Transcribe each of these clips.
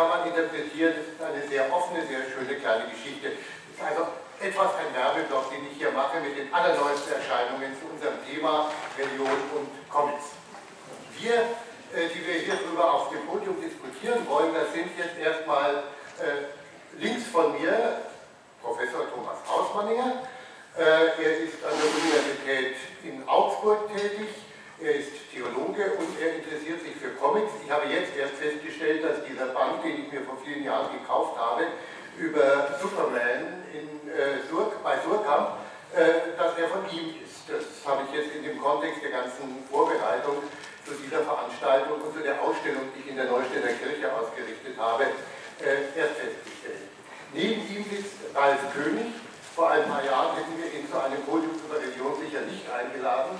kann man interpretieren, das ist eine sehr offene, sehr schöne kleine Geschichte. Das ist also etwas ein Werbeblock, den ich hier mache mit den allerneuesten Erscheinungen zu unserem Thema Religion und Comics. Wir, äh, die wir hier drüber auf dem Podium diskutieren wollen, das sind jetzt erstmal äh, links von mir Professor Thomas Hausmanninger. Äh, er ist an der Universität in Augsburg tätig. Er ist Theologe und er interessiert sich für Comics. Ich habe jetzt erst festgestellt, dass dieser Band, den ich mir vor vielen Jahren gekauft habe, über Superman in, äh, Sur, bei Surkamp, äh, dass er von ihm ist. Das habe ich jetzt in dem Kontext der ganzen Vorbereitung zu dieser Veranstaltung und zu der Ausstellung, die ich in der Neustädter Kirche ausgerichtet habe, äh, erst festgestellt. Neben ihm sitzt Ralf König. Vor ein paar Jahren hätten wir ihn zu einem Podium über Religion sicher nicht eingeladen,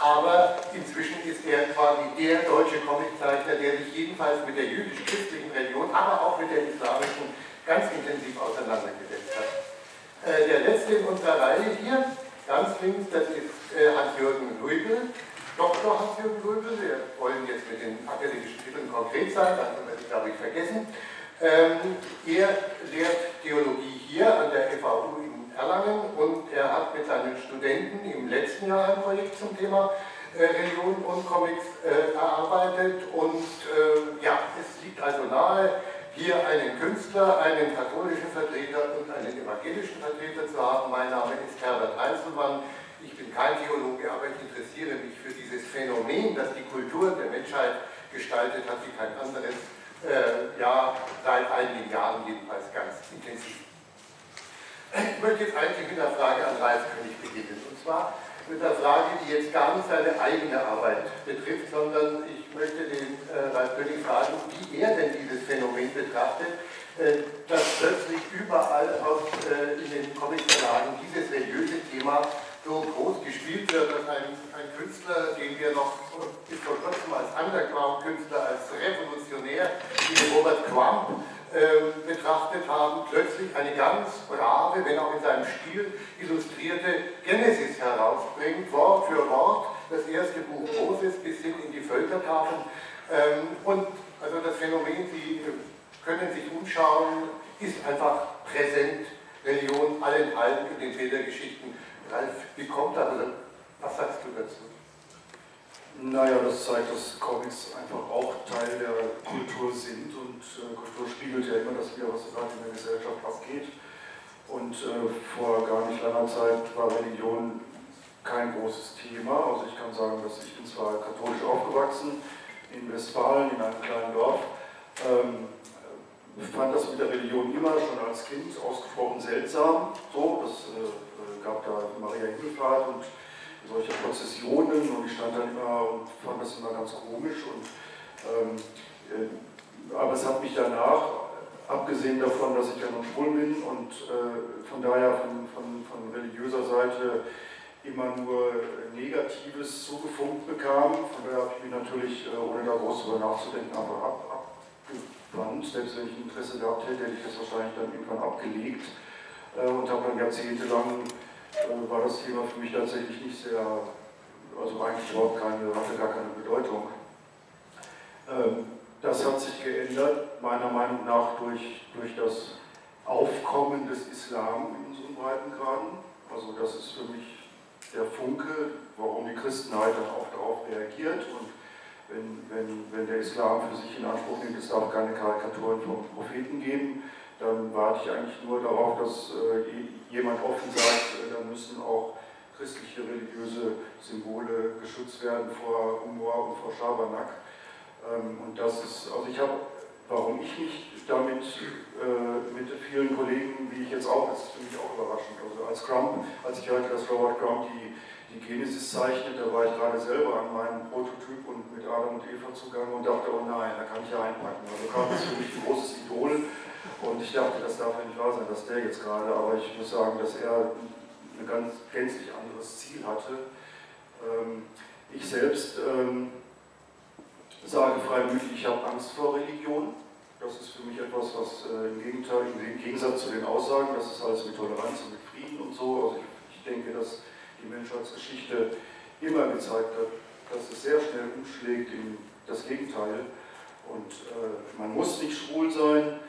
aber inzwischen ist er quasi der deutsche Comiczeichner, der sich jedenfalls mit der jüdisch-christlichen Religion, aber auch mit der islamischen ganz intensiv auseinandergesetzt hat. Äh, der letzte in unserer Reihe hier, ganz links, das ist äh, Hans-Jürgen Luibel, Dr. Hans-Jürgen Luibel. Wir wollen jetzt mit den akademischen Titeln konkret sein, dann können wir das, glaube ich, vergessen. Ähm, er lehrt Theologie hier an der FAU Erlangen und er hat mit seinen Studenten im letzten Jahr ein Projekt zum Thema äh, Religion und Comics äh, erarbeitet und äh, ja, es liegt also nahe, hier einen Künstler, einen katholischen Vertreter und einen evangelischen Vertreter zu haben. Mein Name ist Herbert Einzelmann. Ich bin kein Theologe, aber ich interessiere mich für dieses Phänomen, das die Kultur der Menschheit gestaltet hat, wie kein anderes. Äh, ja, seit einigen Jahren jedenfalls ganz intensiv. Ich möchte jetzt eigentlich mit einer Frage an Ralf König beginnen. Und zwar mit einer Frage, die jetzt gar nicht seine eigene Arbeit betrifft, sondern ich möchte den äh, Ralf König fragen, wie er denn dieses Phänomen betrachtet, äh, dass plötzlich überall aus, äh, in den Comicverlagen dieses religiöse Thema so groß gespielt wird, dass ein, ein Künstler, den wir noch bis vor kurzem als Underground-Künstler, als Revolutionär, wie Robert Crumb, ähm, betrachtet haben, plötzlich eine ganz brave, wenn auch in seinem Stil illustrierte Genesis herausbringt, Wort für Wort, das erste Buch Moses bis hin in die Völkertafeln. Ähm, und also das Phänomen, Sie können sich umschauen, ist einfach präsent. Religion allenthalben in den Bildergeschichten. Ralf, wie kommt das? Also, was sagst du dazu? Naja, das zeigt, dass Comics einfach auch Teil der Kultur sind und äh, Kultur spiegelt ja immer das wieder, was gerade in der Gesellschaft abgeht. Und äh, vor gar nicht langer Zeit war Religion kein großes Thema. Also ich kann sagen, dass ich bin zwar katholisch aufgewachsen in Westfalen, in einem kleinen Dorf, ähm, fand das mit der Religion immer schon als Kind ausgesprochen seltsam. So, das äh, gab da Maria Himmelfahrt und solche Prozessionen und ich stand dann immer und fand das immer ganz komisch. Und, ähm, äh, aber es hat mich danach, abgesehen davon, dass ich ja nun schwul bin und äh, von daher von, von, von religiöser Seite immer nur Negatives zugefunkt bekam. Von daher habe ich mich natürlich, äh, ohne da groß drüber nachzudenken, einfach ab, abgewandt. Selbst wenn ich ein Interesse gehabt hätte, hätte ich das wahrscheinlich dann irgendwann abgelegt äh, und habe dann jahrzehntelang äh, war das Thema für mich tatsächlich nicht sehr, also eigentlich überhaupt keine, hatte gar keine Bedeutung. Ähm, das hat sich geändert, meiner Meinung nach, durch, durch das Aufkommen des Islam in unseren Breitengraden. Also das ist für mich der Funke, warum die Christenheit halt dann auch darauf reagiert. Und wenn, wenn, wenn der Islam für sich in Anspruch nimmt, es darf keine Karikaturen von Propheten geben, dann warte ich eigentlich nur darauf, dass äh, jemand offen sagt, äh, da müssen auch christliche religiöse Symbole geschützt werden vor Umar und vor Schabernack. Ähm, und das ist, also ich habe, warum ich mich damit äh, mit vielen Kollegen, wie ich jetzt auch, das ist für mich auch überraschend. Also als Crump, als ich hörte, dass Robert Crump die, die Genesis zeichnet, da war ich gerade selber an meinem Prototyp und mit Adam und Eva zugange und dachte, oh nein, da kann ich ja einpacken. Also Crump ist für mich ein großes Idol und ich dachte, das darf ja nicht wahr sein, dass der jetzt gerade, aber ich muss sagen, dass er ein ganz gänzlich anderes Ziel hatte. Ähm, ich selbst ähm, sage freimütig, ich habe Angst vor Religion. Das ist für mich etwas, was äh, im Gegenteil, im Gegensatz zu den Aussagen, das ist alles mit Toleranz und mit Frieden und so. Also ich, denke, dass die Menschheitsgeschichte immer gezeigt hat, dass es sehr schnell umschlägt in das Gegenteil. Und äh, man muss nicht schwul sein,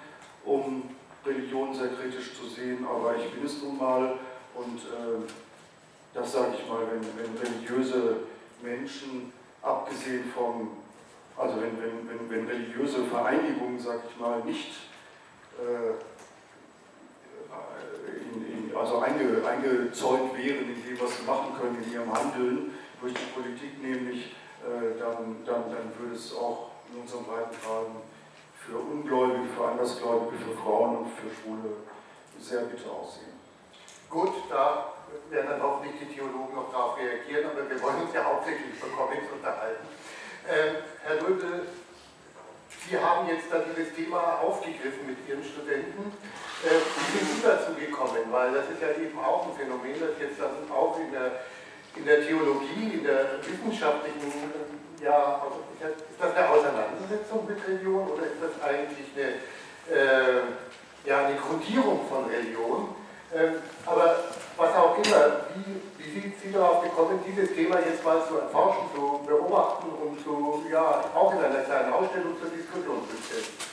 um Religion sehr kritisch zu sehen, aber ich bin es nun mal. Und äh, das sage ich mal, wenn, wenn religiöse Menschen, abgesehen vom also wenn, wenn, wenn, wenn religiöse Vereinigungen, sag ich mal, nicht äh, in, in, also einge, eingezäunt wären in dem, was sie machen können, in ihrem Handeln durch die Politik nämlich, äh, dann, dann, dann würde es auch in unserem Breitengraden für Ungläubige, für Andersgläubige, für Frauen und für Schwule sehr bitter aussehen. Gut, da werden dann hoffentlich die Theologen noch darauf reagieren, aber wir wollen uns ja hauptsächlich über Comics unterhalten. Ähm, Herr Röbel, Sie haben jetzt dann dieses Thema aufgegriffen mit Ihren Studenten. Äh, wie sind Sie dazu gekommen? Weil das ist ja eben auch ein Phänomen, das jetzt dann auch in der, in der Theologie, in der wissenschaftlichen, ja, also ist das eine Auseinandersetzung mit Religion oder ist das eigentlich eine, äh, ja, eine Grundierung von Religion? Ähm, aber was auch immer, wie, wie sind Sie darauf gekommen, dieses Thema jetzt mal zu erforschen, zu beobachten und zu, ja, auch in einer kleinen Ausstellung zur Diskussion zu stellen?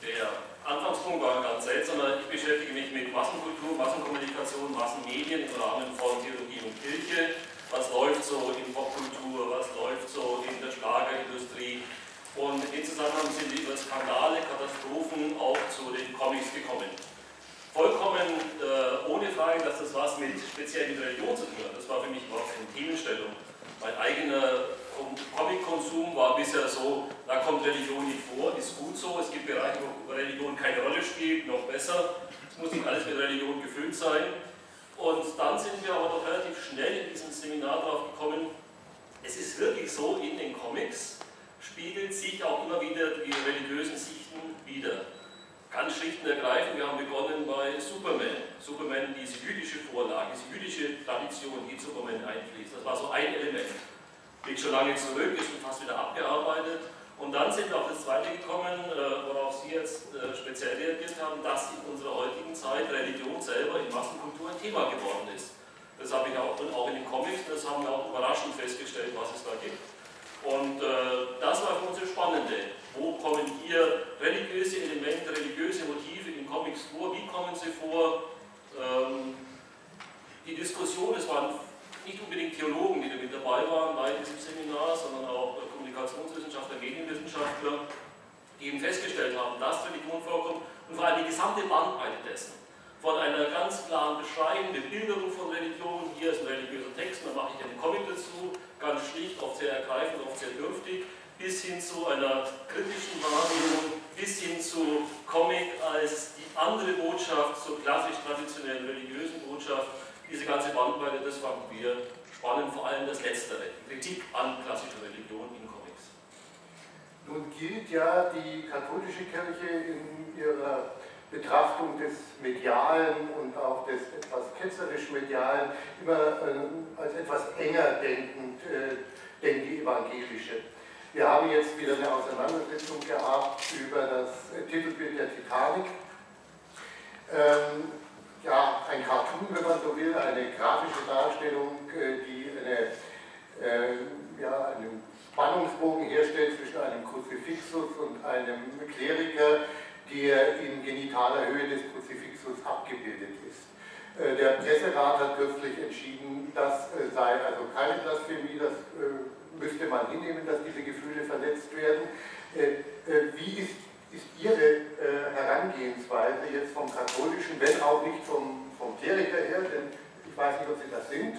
Der Anfangspunkt war ganz seltsam. Ich beschäftige mich mit Massenkultur, Massenkommunikation, Massenmedien im Rahmen von Theologie und Kirche. Was läuft so in Popkultur, was läuft so in der Schlagerindustrie. Und in Zusammenhang sind wir über Skandale, Katastrophen auch zu den Comics gekommen vollkommen äh, ohne Frage, dass das was mit speziell mit Religion zu tun hat. Das war für mich überhaupt keine Themenstellung. Mein eigener Comic-Konsum war bisher so, da kommt Religion nicht vor, ist gut so, es gibt Bereiche, wo Religion keine Rolle spielt, noch besser. Es muss nicht alles mit Religion gefüllt sein. Und dann sind wir aber doch relativ schnell in diesem Seminar darauf gekommen, es ist wirklich so, in den Comics spiegelt sich auch immer wieder die religiösen Sichten wieder. Ganz schlicht und ergreifend, wir haben begonnen bei Superman. Superman, diese jüdische Vorlage, diese jüdische Tradition, die Superman einfließt. Das war so ein Element. Liegt schon lange zurück, ist schon fast wieder abgearbeitet. Und dann sind wir auf das zweite gekommen, jetzt äh, speziell reagiert haben, dass in unserer heutigen Zeit Religion selber in Massenkultur ein Thema geworden ist. Das habe ich auch, auch in den Comics, das haben wir auch überraschend festgestellt, was es da gibt. Und äh, das war für uns das Spannende. Wo kommen hier religiöse Elemente, religiöse Motive in Comics vor? Wie kommen sie vor? Ähm, die Diskussion, es waren nicht unbedingt Theologen, die da dabei waren bei diesem Seminar, sondern auch Kommunikationswissenschaftler, Medienwissenschaftler, die eben festgestellt haben, dass Religion vorkommt und vor allem die gesamte Bandbreite dessen. Von einer ganz klaren Beschreibung, Bebilderung von Religion, hier ist ein religiöser Text, dann mache ich einen Comic dazu, ganz schlicht, oft sehr ergreifend, oft sehr dürftig, bis hin zu einer kritischen Wahrnehmung, bis hin zu Comic als die andere Botschaft, zur klassisch traditionellen religiösen Botschaft. Diese ganze Bandbreite, das fanden wir spannend, vor allem das Letztere, Kritik an klassischer Religion in. Nun gilt ja die katholische Kirche in ihrer Betrachtung des Medialen und auch des etwas ketzerisch Medialen immer äh, als etwas enger denkend, äh, denn die evangelische. Wir haben jetzt wieder eine Auseinandersetzung gehabt über das Titelbild der Titanic. Ähm, ja, ein Cartoon, wenn man so will, eine grafische Darstellung, äh, die eine, äh, ja, einen Spannungsbogen herstellt zwischen einem Kruzifixus und einem Kleriker, der in genitaler Höhe des Kruzifixus abgebildet ist. Äh, der Presserat hat kürzlich entschieden, das äh, sei also keine Blasphemie, das äh, müsste man hinnehmen, dass diese Gefühle verletzt werden. Wie ist, ist Ihre Herangehensweise jetzt vom katholischen, wenn auch nicht vom, vom Kleriker her, denn ich weiß nicht, ob Sie das sind,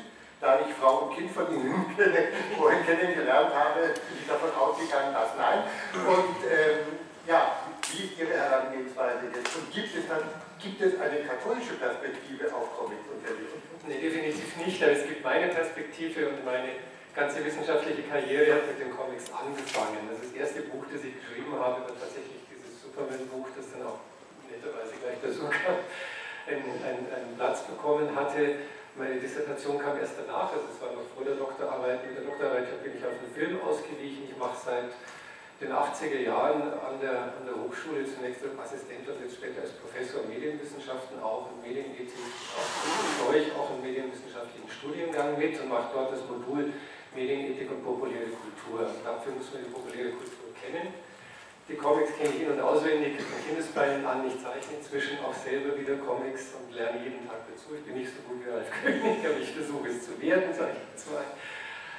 da ich Frau und Kind von Ihnen vorhin kennengelernt habe, bin ich davon ausgegangen, dass nein. Und ähm, ja, wie ist Ihre Herangehensweise jetzt? Und gibt es dann gibt es eine katholische Perspektive auf Comics und Religion? Nee, definitiv nicht, aber es gibt meine Perspektive und meine ganze wissenschaftliche Karriere hat mit den Comics angefangen. Das, das erste Buch, das ich geschrieben habe, war tatsächlich dieses Superman-Buch, das dann auch netterweise gleich der Suka einen, einen, einen Platz bekommen hatte. Meine Dissertation kam erst danach, also es war noch vor der Doktorarbeit. Mit der Doktorarbeit bin ich auf einen Film ausgewichen. Ich mache seit den 80er Jahren an der, an der Hochschule zunächst als Assistent und jetzt später als Professor Medienwissenschaften auch und Medienethik auch, ich auch einen medienwissenschaftlichen Studiengang mit und mache dort das Modul Medienethik und populäre Kultur. Dafür muss man die populäre Kultur kennen. Die Comics kenne ich in- und auswendig von Kindesbeinen an. Ich zeichne inzwischen auch selber wieder Comics und lerne jeden Tag dazu. Ich bin nicht so gut wie Ralf König, aber ich versuche es zu werden, sage ich ein.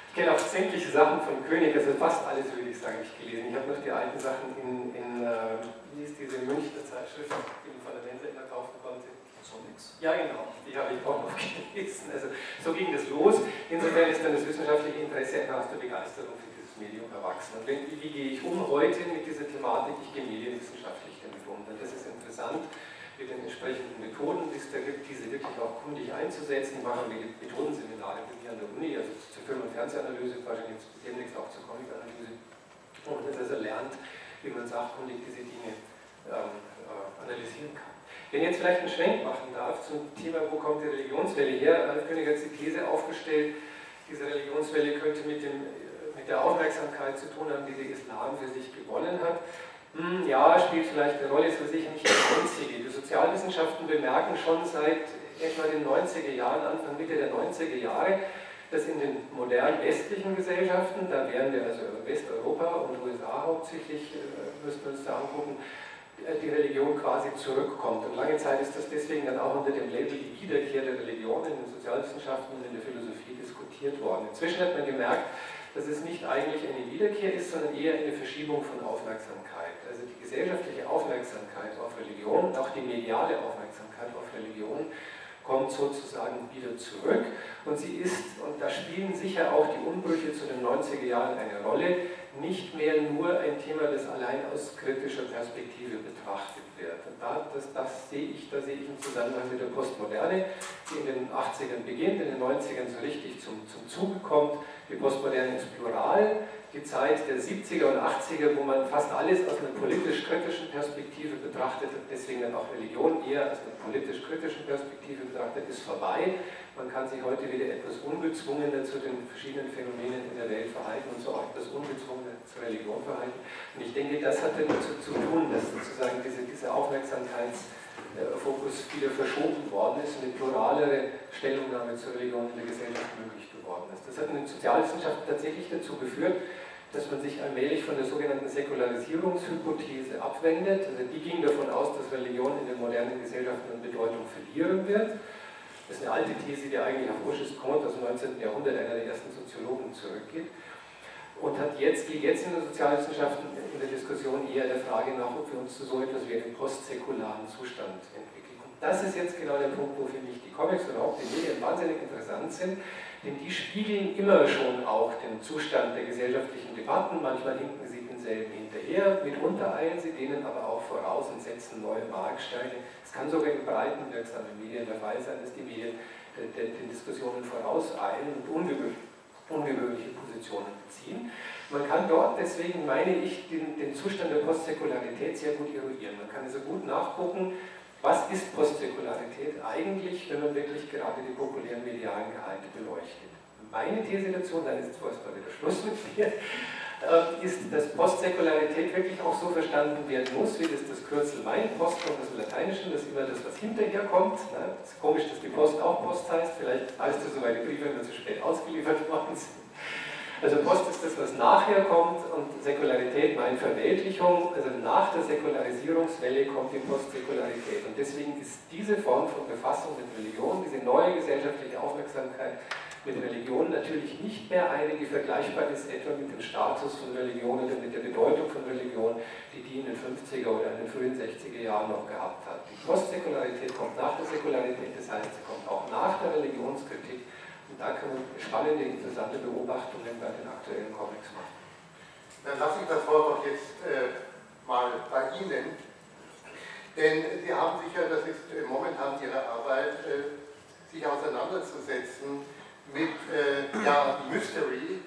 Ich kenne auch sämtliche Sachen von König, also fast alles würde ich sagen, ich gelesen. Ich habe noch die alten Sachen in, in äh, wie ist diese Münchner Zeitschrift, die man von der Mensa immer kaufen konnte. Sonics. Ja, genau, die habe ich auch noch gelesen. Also so ging das los. Insofern ist dann das wissenschaftliche Interesse einfach aus der Begeisterung für Medium erwachsen. Und wenn, wie gehe ich um heute mit dieser Thematik? Ich gehe medienwissenschaftlich damit um. Denn das ist interessant mit den entsprechenden Methoden, die es da gibt, diese wirklich auch kundig einzusetzen. Ich mache Methodenseminare mir an der Uni, also zur Film- und Fernsehanalyse, wahrscheinlich demnächst auch zur Comicanalyse. Und das also lernt, wie man sachkundig diese Dinge ähm, äh, analysieren kann. Wenn ich jetzt vielleicht einen Schwenk machen darf zum Thema, wo kommt die Religionswelle her? Ralf König hat die These aufgestellt, diese Religionswelle könnte mit, dem, der Aufmerksamkeit zu tun haben, die der Islam für sich gewonnen hat. Hm, ja, spielt vielleicht eine Rolle, ist aber sicher nicht die einzige. Die Sozialwissenschaften bemerken schon seit etwa den 90er Jahren, Anfang Mitte der 90er Jahre, dass in den modernen westlichen Gesellschaften, da wären wir also Westeuropa und USA hauptsächlich, äh, müssen wir uns da angucken, die Religion quasi zurückkommt. Und lange Zeit ist das deswegen dann auch unter dem Label die Wiederkehr der Religion in den Sozialwissenschaften und in der Philosophie diskutiert worden. Inzwischen hat man gemerkt, dass es nicht eigentlich eine Wiederkehr ist, sondern eher eine Verschiebung von Aufmerksamkeit. Also die gesellschaftliche Aufmerksamkeit auf Religion auch die mediale Aufmerksamkeit auf Religion kommt sozusagen wieder zurück und sie ist, und da spielen sicher auch die Umbrüche zu den 90er Jahren eine Rolle, nicht mehr nur ein Thema, das allein aus kritischer Perspektive betrachtet wird. Und da, das, das sehe ich, da sehe ich im Zusammenhang mit der Postmoderne, die in den 80ern beginnt, in den 90ern so richtig zum, zum Zuge kommt die Postmoderne ist plural, die Zeit der 70er und 80er, wo man fast alles aus einer politisch-kritischen Perspektive betrachtet hat, deswegen dann auch Religion eher aus einer politisch-kritischen Perspektive betrachtet, ist vorbei. Man kann sich heute wieder etwas ungezwungener zu den verschiedenen Phänomenen in der Welt verhalten und so auch etwas ungezwungener zur Religion verhalten. Und ich denke, das hat damit zu, zu tun, dass sozusagen diese, diese Aufmerksamkeits- wieder verschoben worden ist und eine pluralere Stellungnahme zur Religion in der Gesellschaft möglich geworden ist. Das hat in den Sozialwissenschaften tatsächlich dazu geführt, dass man sich allmählich von der sogenannten Säkularisierungshypothese abwendet. Also die ging davon aus, dass Religion in den modernen Gesellschaften an Bedeutung verlieren wird. Das ist eine alte These, die eigentlich auf Auguste Comte aus dem 19. Jahrhundert, einer der ersten Soziologen, zurückgeht. Und hat jetzt, geht jetzt in den Sozialwissenschaften in der Diskussion eher der Frage nach, ob wir uns zu so etwas wie einen postsäkularen Zustand entwickeln. Das ist jetzt genau der Punkt, wo für mich die Comics und auch die Medien wahnsinnig interessant sind, denn die spiegeln immer schon auch den Zustand der gesellschaftlichen Debatten. Manchmal hinken sie denselben hinterher, mitunter eilen sie denen aber auch voraus und setzen neue Marksteine. Es kann sogar in breiten wirksamen Medien der Fall sein, dass die Medien äh, den Diskussionen vorauseilen und ungewöhnliche Positionen beziehen. Man kann dort deswegen, meine ich, den, den Zustand der Postsäkularität sehr gut eruieren. Man kann also gut nachgucken, was ist Postsäkularität eigentlich, wenn man wirklich gerade die populären medialen Gehalte beleuchtet? Meine These dazu, dann ist vorerst mal wieder Schluss mit mir, äh, ist, dass Postsäkularität wirklich auch so verstanden werden muss, wie das das Kürzel mein, Post kommt aus dem Lateinischen, das ist immer das, was hinterher kommt. Es ist komisch, dass die Post auch Post heißt, vielleicht heißt es so, weil die Briefe immer zu spät ausgeliefert worden sind. Also Post ist das, was nachher kommt und Säkularität allgemeinen Verweltlichung, also nach der Säkularisierungswelle kommt die Postsäkularität. Und deswegen ist diese Form von Befassung mit Religion, diese neue gesellschaftliche Aufmerksamkeit mit Religion natürlich nicht mehr eine, die vergleichbar ist etwa mit dem Status von Religion oder mit der Bedeutung von Religion, die die in den 50er oder in den frühen 60er Jahren noch gehabt hat. Die Postsäkularität kommt nach der Säkularität, das heißt, sie kommt auch nach der Religionskritik und da kann man spannende, interessante Beobachtungen bei den aktuellen Comics machen. Dann lasse ich das Wort doch jetzt äh, mal bei Ihnen, denn Sie haben sich ja, das ist äh, momentan Ihre Arbeit, äh, sich auseinanderzusetzen mit äh, ja, Mystery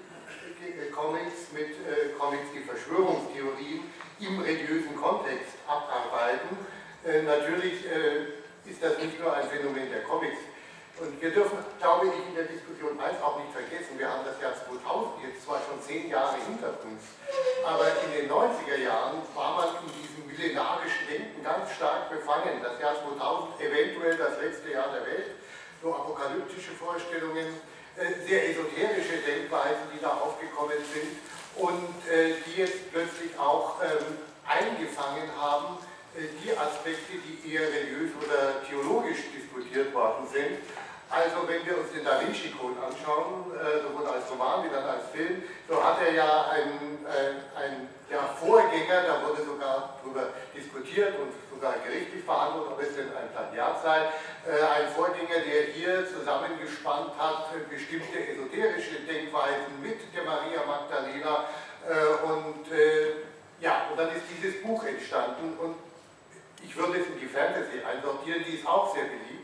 äh, Comics, mit äh, Comics, die Verschwörungstheorien im religiösen Kontext abarbeiten. Äh, natürlich äh, ist das nicht nur ein Phänomen der Comics. Und wir dürfen, glaube ich, in der Diskussion eins auch nicht vergessen, wir haben das Jahr 2000 jetzt zwar schon zehn Jahre hinter uns, aber in den 90er Jahren war man in diesem millenarischen Denken ganz stark befangen. Das Jahr 2000 eventuell das letzte Jahr der Welt, so apokalyptische Vorstellungen, äh, sehr esoterische Denkweisen, die da aufgekommen sind und äh, die jetzt plötzlich auch ähm, eingefangen haben, äh, die Aspekte, die eher religiös oder theologisch diskutiert worden sind. Also wenn wir uns den Da Vinci Code anschauen, sowohl als Roman wie dann als Film, so hat er ja einen, einen ja, Vorgänger, da wurde sogar darüber diskutiert und sogar gerichtlich verhandelt, ob es denn ein Plagiat sei, äh, ein Vorgänger, der hier zusammengespannt hat, äh, bestimmte esoterische Denkweisen mit der Maria Magdalena. Äh, und ja, und dann ist dieses Buch entstanden und ich würde es in die Fantasy einsortieren, die ist auch sehr beliebt.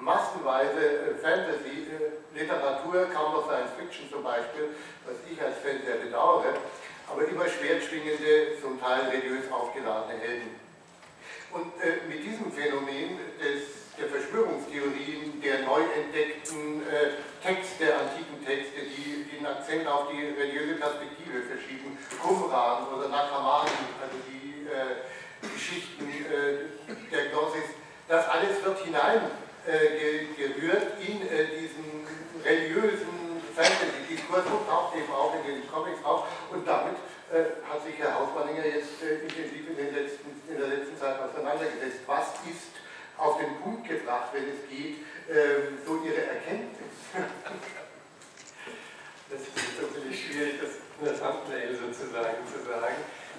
Massenweise Fantasy-Literatur, kaum noch Science Fiction zum Beispiel, was ich als Fan sehr bedauere, aber immer schwer schwingende, zum Teil religiös aufgeladene Helden. Und äh, mit diesem Phänomen des der Verschwörungstheorien, der neu entdeckten äh, Texte, antiken Texte, die den Akzent auf die religiöse Perspektive verschieben, Qumran oder Nakamani, also die äh, Geschichten äh, der Gnosis, das alles wird hineingerührt äh, in äh, diesen religiösen Fantasy-Diskurs und taucht eben auch in den Comics auf und damit äh, hat sich Herr Hausmanninger jetzt intensiv in, letzten, in der letzten Zeit auseinandergesetzt. Was ist auf den Punkt gebracht, wenn es geht, ähm, so ihre Erkenntnis. Das ist natürlich schwierig, das in der Thumbnail sozusagen zu sagen,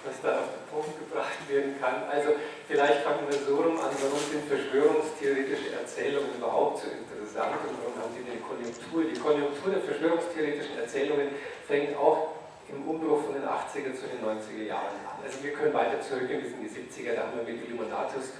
was da auf den Punkt gebracht werden kann. Also vielleicht fangen wir so rum an, warum sind verschwörungstheoretische Erzählungen überhaupt so interessant und warum haben sie eine Konjunktur? Die Konjunktur der verschwörungstheoretischen Erzählungen fängt auch im Umbruch von den 80er zu den 90er Jahren an. Also wir können weiter zurückgehen bis in die 70er, da haben wir mit Illuminatus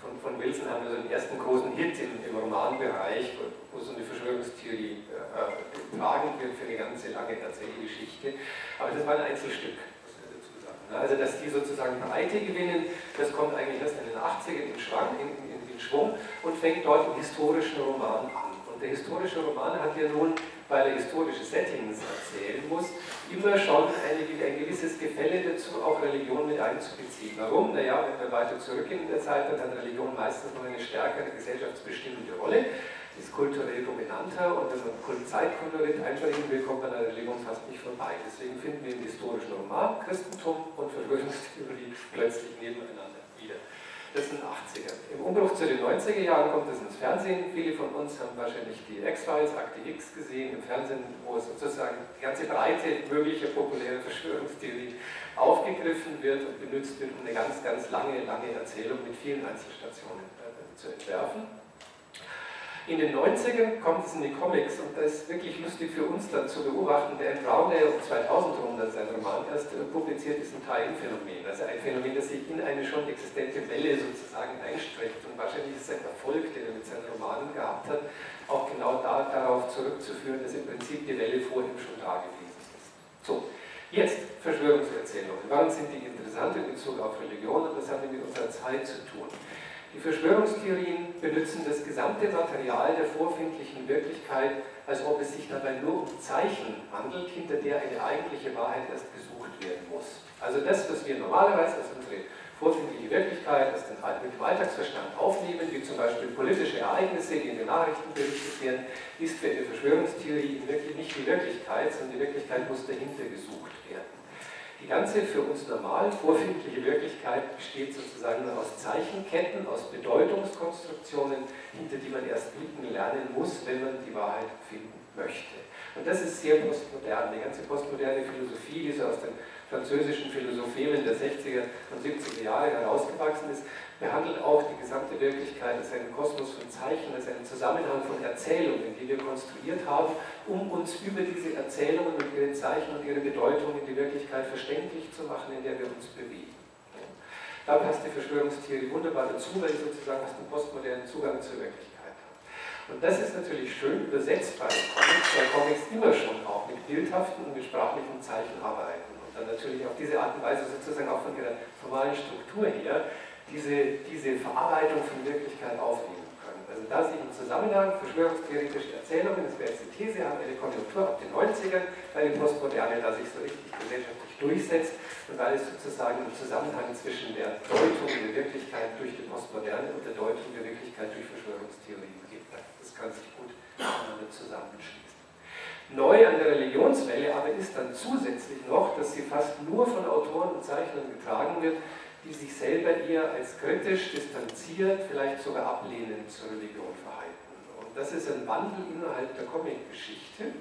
von, von Wilson haben wir so den ersten großen Hit im, im Romanbereich, wo, wo, so eine Verschwörungstheorie äh, getragen wird für eine ganze lange Erzählgeschichte. Aber das war ein Einzelstück, muss man dazu sagen. Also, dass die sozusagen Breite gewinnen, das kommt eigentlich erst in den 80ern in, Schwang, in, in, in Schwung und fängt dort im historischen Roman an. Und der historische Roman hat ja nun, weil er historische Settings erzählen muss, immer schon eine, ein gewisses Gefälle dazu, auch Religion mit einzubeziehen. Warum? Naja, wenn wir weiter zurückgehen in der Zeit, dann hat Religion meistens noch eine stärkere gesellschaftsbestimmende Rolle, ist kulturell dominanter und wenn man Zeitkolorit einschalten will, kommt man an der Religion fast nicht vorbei. Deswegen finden wir im historischen Roman Christentum und Verschwörungstheorie plötzlich nebeneinander wieder. Das sind 80er. Im Umbruch zu den 90er Jahren kommt es ins Fernsehen. Viele von uns haben wahrscheinlich die X-Files, Akte X gesehen im Fernsehen, wo sozusagen die ganze Breite möglicher populärer Verschwörungstheorie aufgegriffen wird und benutzt wird, um eine ganz, ganz lange, lange Erzählung mit vielen Einzelstationen äh, zu entwerfen. In den 90ern kommt es in die Comics und das ist wirklich lustig für uns dann zu beobachten. Der Brown, der um 2000 rum dann sein Roman erst äh, publiziert, ist ein Time-Phänomen. Also ein Phänomen, das sich in eine schon existente Welle sozusagen einstreckt. Und wahrscheinlich ist sein Erfolg, den er mit seinen Romanen gehabt hat, auch genau da, darauf zurückzuführen, dass im Prinzip die Welle vorhin schon da gewesen ist. So, jetzt Verschwörungserzählungen. Warum sind die interessant in Bezug auf Religion und haben die mit unserer Zeit zu tun? Die Verschwörungstheorien benutzen das gesamte Material der vorfindlichen Wirklichkeit, als ob es sich dabei nur um Zeichen handelt, hinter der eine eigentliche Wahrheit erst gesucht werden muss. Also das, was wir normalerweise als unsere vorfindliche Wirklichkeit, das mit dem Alltagsverstand aufnehmen, wie zum Beispiel politische Ereignisse, die in den Nachrichten berichtet werden, ist für eine Verschwörungstheorie wirklich nicht die Wirklichkeit, sondern die Wirklichkeit muss dahinter gesucht werden. Die ganze für uns normal vorfindliche Wirklichkeit besteht sozusagen nur aus Zeichenketten, aus Bedeutungskonstruktionen, hinter die man erst blicken lernen muss, wenn man die Wahrheit finden möchte. Und das ist sehr postmodern. Die ganze postmoderne Philosophie, die so aus den französischen Philosophien der 60er und 70er Jahre herausgewachsen ist, behandelt auch die gesamte Wirklichkeit als einen Kosmos von Zeichen, als einen Zusammenhang von Erzählungen, die wir konstruiert haben, um uns über diese Erzählungen und ihre Zeichen und ihre Bedeutung in die Wirklichkeit verständlich zu machen, in der wir uns bewegen. Da passt die Verschwörungstheorie wunderbar dazu, weil sie sozusagen einen postmodernen Zugang zur Wirklichkeit hat. Und das ist natürlich schön übersetzbar in Comics, weil Comics immer schon auch mit bildhaften und mit sprachlichen Zeichen arbeiten und dann natürlich auf diese Art und Weise sozusagen auch von ihrer formalen Struktur her diese, diese Verarbeitung von Wirklichkeit aufnehmen können. Also da sie im Zusammenhang verschwörungstheoretische Erzählungen, das wäre jetzt die These, haben eine Konjunktur ab den 90ern, weil die Postmoderne da sich so richtig gesellschaftlich durchsetzt und weil es sozusagen einen Zusammenhang zwischen der Deutung der Wirklichkeit durch die Postmoderne und der Deutung der Wirklichkeit durch Verschwörungstheorien gibt. Das kann sich gut miteinander zusammenschließen. Neu an der Religionswelle aber ist dann zusätzlich noch, dass sie fast nur von Autoren und Zeichnern getragen wird, die sich selber eher als kritisch, distanziert, vielleicht sogar ablehnend zur Religion verhalten. Und das ist ein Wandel innerhalb der Comic-Geschichte.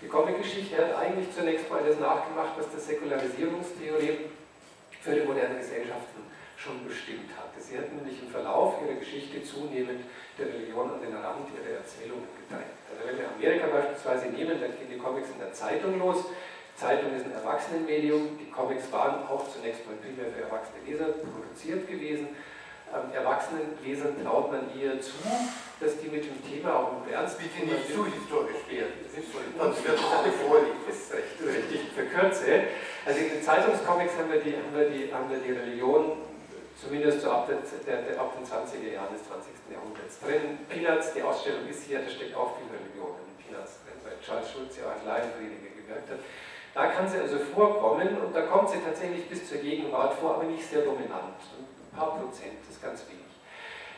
Die Comic-Geschichte hat eigentlich zunächst mal das nachgemacht, was die Säkularisierungstheorie für die modernen Gesellschaften schon bestimmt hatte. Sie hat nämlich im Verlauf ihrer Geschichte zunehmend der Religion an den Rand ihrer Erzählungen gedrängt. Also wenn wir Amerika beispielsweise nehmen, dann gehen die Comics in der Zeitung los, Zeitung ist ein Erwachsenenmedium. Die Comics waren auch zunächst mal primär für erwachsene Leser produziert gewesen. Ähm, Erwachsenenlesern traut man eher zu, dass die mit dem Thema auch im Ernst Bitte nicht zu historisch werden. Sonst wird eine vorliegen. Das ist recht, richtig verkürze. Also in den Zeitungscomics haben wir die, haben wir die, haben wir die Religion zumindest so ab, der, der, ab den 20er Jahren des 20. Jahrhunderts drin. Peanuts, die Ausstellung ist hier, da steckt auch viel Religion in Peanuts drin, weil Charles Schulz ja als Laienprediger gewirkt hat. Da kann sie also vorkommen und da kommt sie tatsächlich bis zur Gegenwart vor, aber nicht sehr dominant. Ein paar Prozent ist ganz wenig.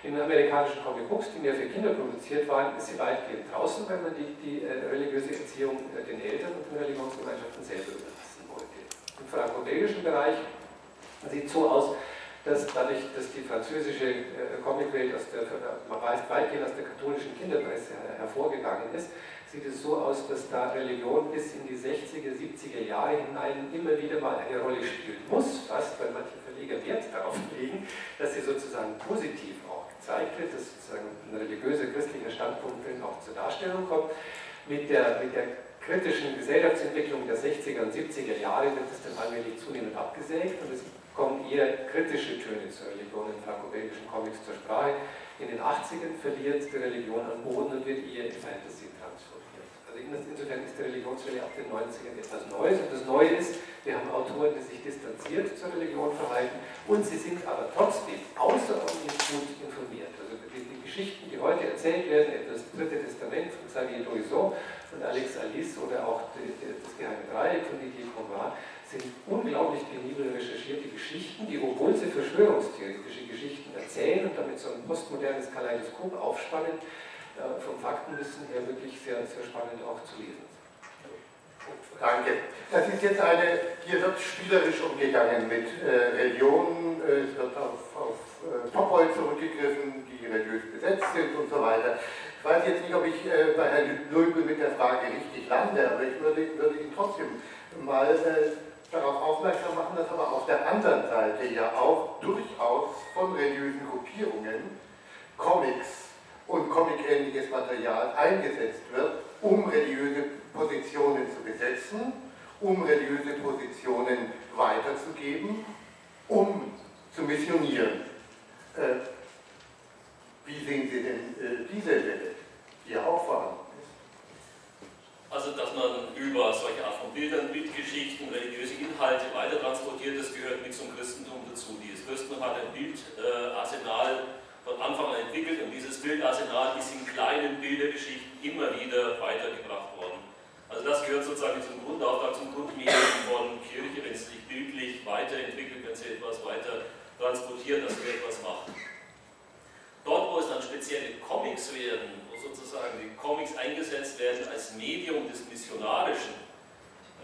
In den amerikanischen Comic Books, die mehr für Kinder produziert waren, ist sie weitgehend draußen, weil man die, die äh, religiöse Erziehung äh, den Eltern und den Religionsgemeinschaften selber überlassen wollte. Im franco-belgischen Bereich sieht es so aus, dass dadurch, dass die französische äh, Comicwelt aus der, man weiß, weitgehend aus der katholischen Kinderpresse hervorgegangen ist, sieht es so aus, dass da Religion bis in die 60er, 70er Jahre hinein immer wieder mal eine Rolle spielen muss, fast, weil manche Verleger Wert darauf legen, dass sie sozusagen positiv auch gezeigt wird, dass sozusagen ein religiöser, christlicher Standpunkt drin auch zur Darstellung kommt. Mit der, mit der kritischen Gesellschaftsentwicklung der 60er und 70er Jahre wird es dann allmählich zunehmend abgesägt und es kommen eher kritische Töne zur Religion in franco-belgischen Comics zur Sprache. In den 80ern verliert die Religion an Boden und wird eher in Fantasy also insofern ist die Religionswelle ab den 90ern etwas Neues. Und das Neue ist, wir haben Autoren, die sich distanziert zur Religion verhalten und sie sind aber trotzdem außerordentlich gut informiert. Also die, die Geschichten, die heute erzählt werden, etwa das Dritte Testament von Xavier Doison und Alex Alice oder auch das Geheime Dreieck von Didier Conrad, sind unglaublich penibel recherchierte Geschichten, die, obwohl sie verschwörungstheoretische Geschichten erzählen und damit so ein postmodernes Kaleidoskop aufspannen, äh, vom Faktenwissen her wirklich sehr, sehr spannend auch zu lesen. Danke. Das ist jetzt eine, hier wird spielerisch umgegangen mit äh, Religionen, äh, es wird auf, auf Topoi zurückgegriffen, die religiös besetzt sind und so weiter. Ich weiß jetzt nicht, ob ich bei Herrn Lulbe mit der Frage richtig lande, aber ich würde, würde ihn trotzdem mal darauf aufmerksam machen, dass aber auf der anderen Seite ja auch durchaus von religiösen Gruppierungen Comics und comic-ähnliches Material eingesetzt wird, um religiöse Positionen zu besetzen, um religiöse Positionen weiterzugeben, um zu missionieren. Äh, wie sehen Sie denn äh, diese Welle, die ja auch vorhanden? Also, dass man über solche Art von Bildern, Bildgeschichten, religiöse Inhalte weiter transportiert, das gehört mit zum Christentum dazu. Dieses Christentum hat ein Bildarsenal von Anfang an entwickelt und dieses Bildarsenal ist in kleinen Bildergeschichten immer wieder weitergebracht worden. Also das gehört sozusagen zum Grundauftrag, zum Grundmedium von Kirche, wenn sie sich bildlich weiterentwickelt, wenn sie etwas weiter transportiert, dass sie etwas macht. Dort, wo es dann spezielle Comics werden, wo sozusagen die Comics eingesetzt werden als Medium des Missionarischen,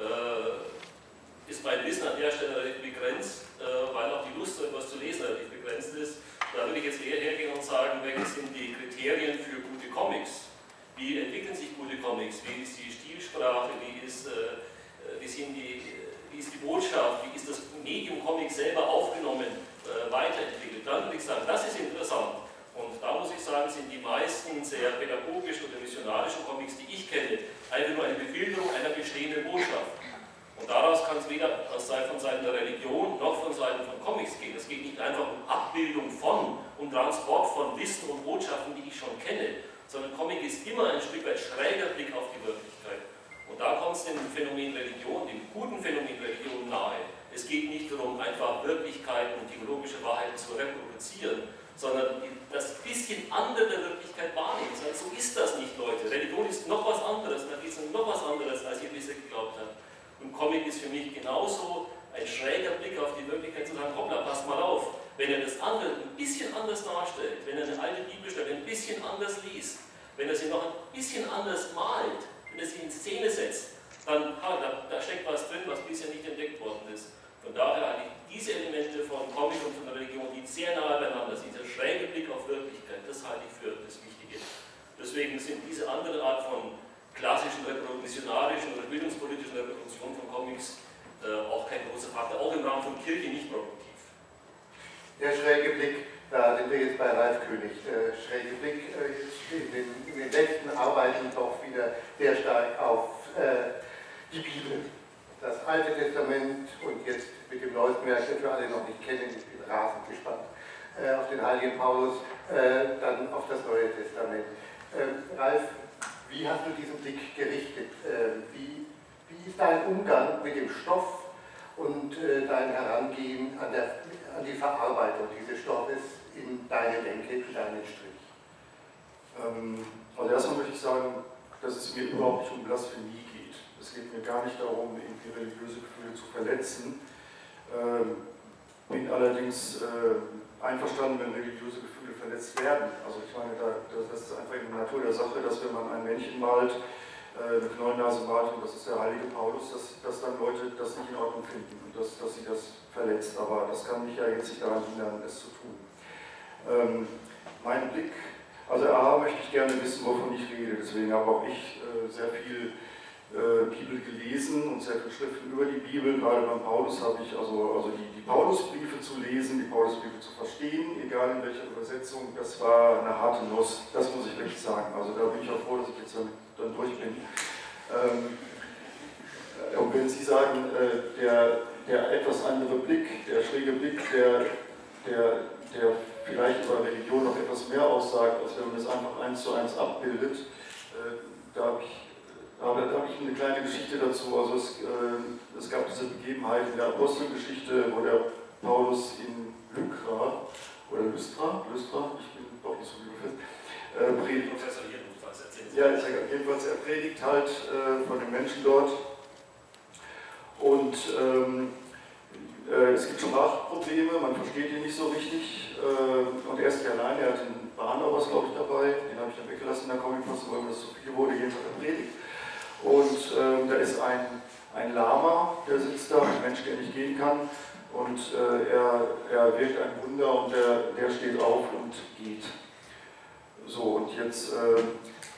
äh, ist mein Wissen an der Stelle relativ begrenzt, äh, weil auch die Lust, etwas zu lesen, relativ begrenzt ist. Da würde ich jetzt eher hergehen und sagen, welche sind die Kriterien für gute Comics? Wie entwickeln sich gute Comics? Wie ist die Stilsprache? Wie ist, äh, wie sind die, wie ist die Botschaft? Wie ist das Medium Comic selber aufgenommen, weiterentwickelt? Dann würde ich sagen, das ist interessant. Da muss ich sagen, sind die meisten sehr pädagogischen oder missionarischen Comics, die ich kenne, einfach nur eine Bebilderung einer bestehenden Botschaft. Und daraus kann es weder von Seiten der Religion noch von Seiten von Comics gehen. Es geht nicht einfach um Abbildung von, um Transport von Wissen und Botschaften, die ich schon kenne, sondern Comic ist immer ein Stück weit schräger Blick auf die Wirklichkeit. Und da kommt es dem Phänomen Religion, dem guten Phänomen Religion nahe. Es geht nicht darum, einfach Wirklichkeiten und theologische Wahrheiten zu reproduzieren, sondern das bisschen andere der Wirklichkeit wahrnehmen. So ist das nicht, Leute. Religion ist noch was anderes, es um noch was anderes, als ihr bisher geglaubt habt. Und Comic ist für mich genauso ein schräger Blick auf die Wirklichkeit zu sagen, hoppla, passt mal auf, wenn er das andere ein bisschen anders darstellt, wenn er eine alte Bibelstelle ein bisschen anders liest, wenn er sie noch ein bisschen anders malt, wenn er sie in Szene setzt, dann ha, da, da steckt was drin, was bisher nicht entdeckt worden ist. Von daher halte ich diese Elemente von Comic und von der Religion, die sehr nahe beieinander sind, dieser schräge Blick auf Wirklichkeit, das halte ich für das Wichtige. Deswegen sind diese andere Art von klassischen, missionarischen oder bildungspolitischen Reproduktion von Comics äh, auch kein großer Faktor, auch im Rahmen von Kirche nicht produktiv. Der schräge Blick, da sind wir jetzt bei Ralf König. Der schräge Blick äh, in, den, in, den, letzten Arbeiten doch wieder sehr stark auf äh, die Bibel das Alte Testament das wir alle noch nicht kennen, ich bin rasend gespannt, äh, auf den heiligen Paulus, äh, dann auf das Neue Testament. Äh, Ralf, wie hast du diesen Blick gerichtet? Ähm, wie, wie ist dein Umgang mit dem Stoff und äh, dein Herangehen an, der, an die Verarbeitung dieses Stoffes in deine Denke, in deinen Strich? Ähm, also erstmal möchte ich sagen, dass es mir überhaupt nicht um Blasphemie es geht mir gar nicht darum, irgendwie religiöse Gefühle zu verletzen. Ähm, bin allerdings äh, einverstanden, wenn religiöse Gefühle verletzt werden. Also ich meine, da, das ist einfach in der Natur der Sache, dass wenn man ein Männchen malt, äh, eine Knollennase malt, und das ist der heilige Paulus, dass, dass dann Leute das nicht in Ordnung finden und dass, dass sie das verletzt. Aber das kann mich ja jetzt nicht daran hindern, es zu tun. Ähm, mein Blick, also A, möchte ich gerne wissen, wovon ich rede. Deswegen habe auch ich äh, sehr viel äh, Bibel gelesen und sehr viele Schriften über die Bibel. Gerade beim Paulus habe ich also, also die, die Paulusbriefe zu lesen, die Paulusbriefe zu verstehen, egal in welcher Übersetzung. Das war eine harte Nuss, das muss ich wirklich sagen. Also da bin ich auch froh, dass ich jetzt dann, dann durch bin. Ähm, äh, und wenn Sie sagen, äh, der, der etwas andere Blick, der schräge Blick, der, der, der vielleicht über Religion noch etwas mehr aussagt, als wenn man es einfach eins zu eins abbildet, äh, da habe ich aber da habe ich eine kleine Geschichte dazu. Also es, äh, es, gab diese Begebenheit in der Apostelgeschichte, wo der Paulus in Lykra oder Lystra, Lystra, ich bin doch nicht so gut äh, predigt. Professor jedenfalls erzählt. Ja, jedenfalls er predigt halt äh, von den Menschen dort. Und ähm, äh, es gibt Sprachprobleme, man versteht ihn nicht so richtig. Äh, und er ist nicht allein, er hat den Barnabas, glaube ich, dabei. Den habe ich dann weggelassen in der Comic-Fassung, weil mir das so viel wurde, jedenfalls er predigt. Und ähm, da ist ein, ein Lama, der sitzt da, ein Mensch, der nicht gehen kann. Und äh, er, er wirkt ein Wunder und der, der steht auf und geht. So, und jetzt äh,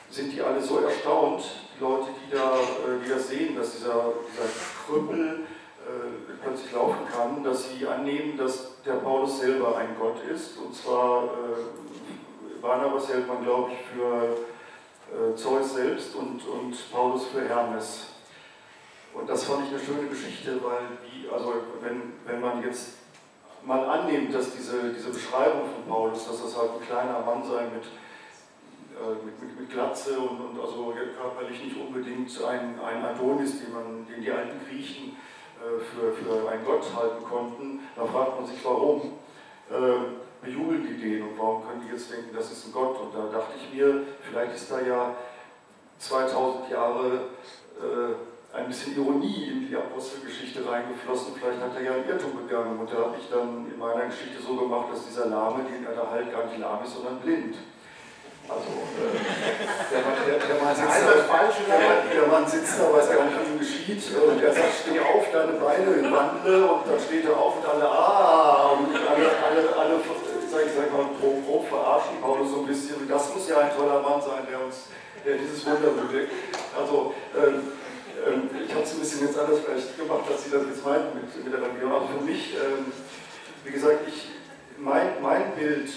sind die alle so erstaunt, die Leute, die, da, äh, die das sehen, dass dieser, dieser Krüppel äh, plötzlich laufen kann, dass sie annehmen, dass der Paulus selber ein Gott ist. Und zwar, äh, Barnabas hält man, glaube ich, für äh, Zeus selbst und, und Paulus für Hermes. Und das fand ich eine schöne Geschichte, weil die, also wenn, wenn man jetzt mal annimmt, dass diese, diese Beschreibung von Paulus, dass das halt ein kleiner Mann sei mit, äh, mit, mit, mit, Glatze und, und also körperlich nicht unbedingt ein, ein Adonis, den, man, den die alten Griechen äh, für, für einen Gott halten konnten, da fragt man sich, warum. Äh, bejubeln die den und warum können die jetzt denken, das ist ein Gott? Und da dachte ich mir, vielleicht ist da ja 2000 Jahre äh, ein bisschen Ironie in die Apostelgeschichte reingeflossen. Vielleicht hat er ja einen Irrtum begangen. Und da habe ich dann in meiner Geschichte so gemacht, dass dieser Lahme, den er da halt gar nicht lahm ist, sondern blind. Also, äh, der, Mann, der, der, Mann sitzt Nein, da, das Falsche der, der Mann sitzt da, weiß gar nicht, was ihm geschieht. Und er sagt, steh auf, deine Beine wandle. Und dann steht er auf und alle, ah, und alle, alle, alle sag ich sag mal, grob, grob verarschen Paulus so ein bisschen. Das muss ja ein toller Mann sein, der uns, der dieses Wunder bewirkt. Also, ähm, ähm, ich habe es ein bisschen jetzt anders vielleicht gemacht, als Sie das jetzt meinten mit, mit der Religion. Aber für mich, ähm, wie gesagt, ich, mein, mein Bild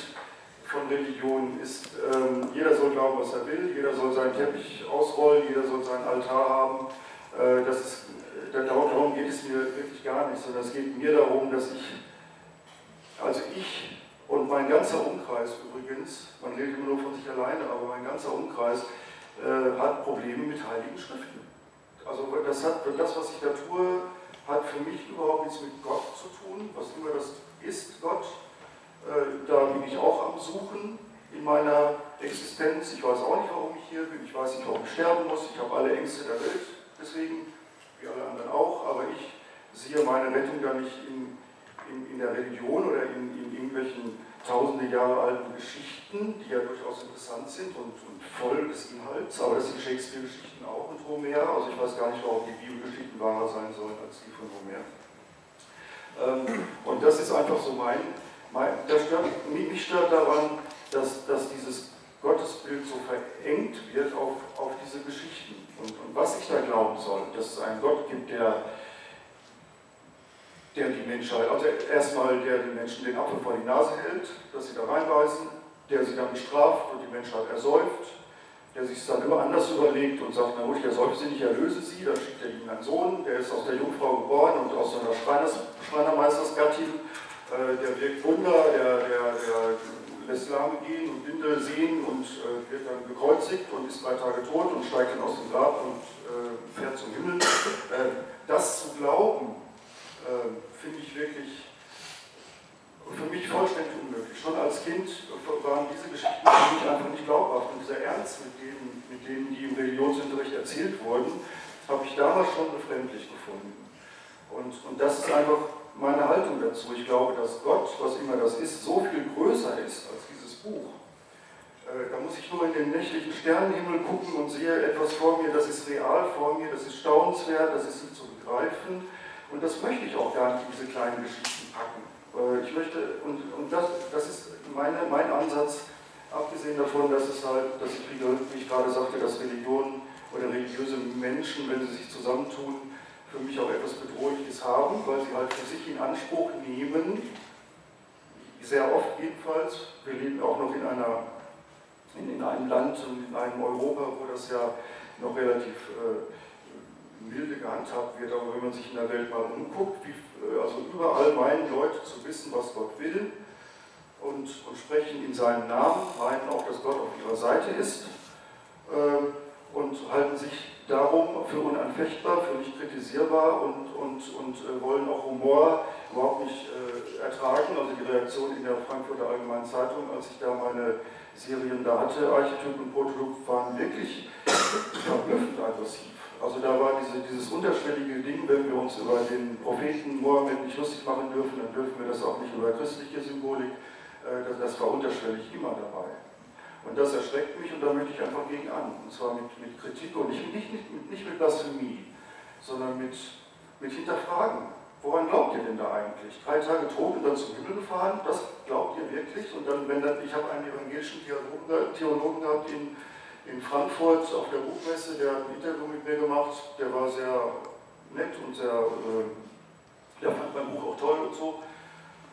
von Religion ist, ähm, jeder soll glauben, was er will, jeder soll seinen Teppich ausrollen, jeder soll seinen Altar haben. Äh, das ist, darum geht es mir wirklich gar nicht, sondern es geht mir darum, dass ich, also ich und mein ganzer Umkreis übrigens, man redet immer nur von sich alleine, aber mein ganzer Umkreis äh, hat Probleme mit heiligen Schriften. Also das, hat, das, was ich da tue, hat für mich überhaupt nichts mit Gott zu tun, was immer das ist, Gott äh, da bin ich auch am Suchen in meiner Existenz. Ich weiß auch nicht, warum ich hier bin. Ich weiß nicht, warum ich sterben muss. Ich habe alle Ängste der Welt, deswegen, wie alle anderen auch. Aber ich sehe meine Rettung da nicht in, in, in der Religion oder in, in, irgendwelchen tausende Jahre alten Geschichten, die ja durchaus interessant sind und, und voll des Inhalts. Aber das sind Shakespeare-Geschichten auch und Homer. Also ich weiß gar nicht, warum die Bibelgeschichten wahrer sein sollen als die von Homer. Ähm, und das ist einfach so mein das stört, mich stört daran, dass, dass dieses Gottesbild so verengt wird auf, auf diese Geschichten. Und, und was ich da glauben soll, dass es einen Gott gibt, der, der die Menschheit, also erstmal der den Menschen den Apfel vor die Nase hält, dass sie da reinweisen, der sie dann bestraft und die Menschheit ersäuft, der sich dann immer anders überlegt und sagt, na gut, ich ersäufe sie nicht, erlöse sie, dann schickt er ihnen einen Sohn, der ist aus der Jungfrau geboren und aus seiner Schreiners, Schreinermeistersgattin äh, der wirkt Wunder, der, der, der lässt Lahme gehen und Blinde sehen und äh, wird dann gekreuzigt und ist drei Tage tot und steigt dann aus dem Grab und äh, fährt zum Himmel. Äh, das zu glauben, äh, finde ich wirklich für mich vollständig unmöglich. Schon als Kind waren diese Geschichten für mich einfach nicht glaubhaft. Und dieser Ernst, mit denen, mit denen die im Religionsunterricht erzählt wurden, habe ich damals schon befremdlich gefunden. Und, und das ist einfach meine Haltung dazu. Ich glaube, dass Gott, was immer das ist, so viel größer ist als dieses Buch. Äh, da muss ich nur in den nächtlichen Sternenhimmel gucken und sehe etwas vor mir, das ist real vor mir, das ist staunenswert, das ist nicht zu begreifen. Und das möchte ich auch gar nicht in diese kleinen Geschichten packen. Äh, ich möchte, und, und das, das ist meine, mein Ansatz, abgesehen davon, dass es halt, dass ich, wie ich gerade sagte, dass Religionen oder religiöse Menschen, wenn sie sich zusammentun, für mich auch etwas Bedrohliches haben, weil sie halt für sich in Anspruch nehmen, sehr oft jedenfalls, wir leben auch noch in, einer, in, in einem Land und in einem Europa, wo das ja noch relativ äh, milde gehandhabt wird, aber wenn man sich in der Welt mal umguckt, wie, äh, also überall meinen Leute zu wissen, was Gott will und, und sprechen in seinem Namen, meinen auch, dass Gott auf ihrer Seite ist äh, und halten sich darum für unanfechtbar, für nicht kritisierbar und, und, und äh, wollen auch Humor überhaupt nicht äh, ertragen. Also die Reaktion in der Frankfurter Allgemeinen Zeitung, als ich da meine Serien da hatte, Archetyp und Prototyp, waren wirklich verblüffend aggressiv. Also da war diese, dieses unterschwellige Ding, wenn wir uns über den Propheten Mohammed nicht lustig machen dürfen, dann dürfen wir das auch nicht über christliche Symbolik. Äh, das, war unterschwellig immer dabei. Und das erschreckt mich und da möchte ich einfach gegen an. Und zwar mit, mit Kritik und nicht, nicht, nicht, nicht mit Blasphemie, sondern mit, mit Hinterfragen. Woran glaubt ihr denn da eigentlich? Drei Tage tot und dann zum Himmel gefahren? Das glaubt ihr wirklich? Und dann, wenn dann, ich habe einen evangelischen Theologen, Theologen gehabt in, in Frankfurt auf der Buchmesse, der hat ein Interview mit mir gemacht, der war sehr nett und sehr, äh, der fand mein Buch auch toll und so.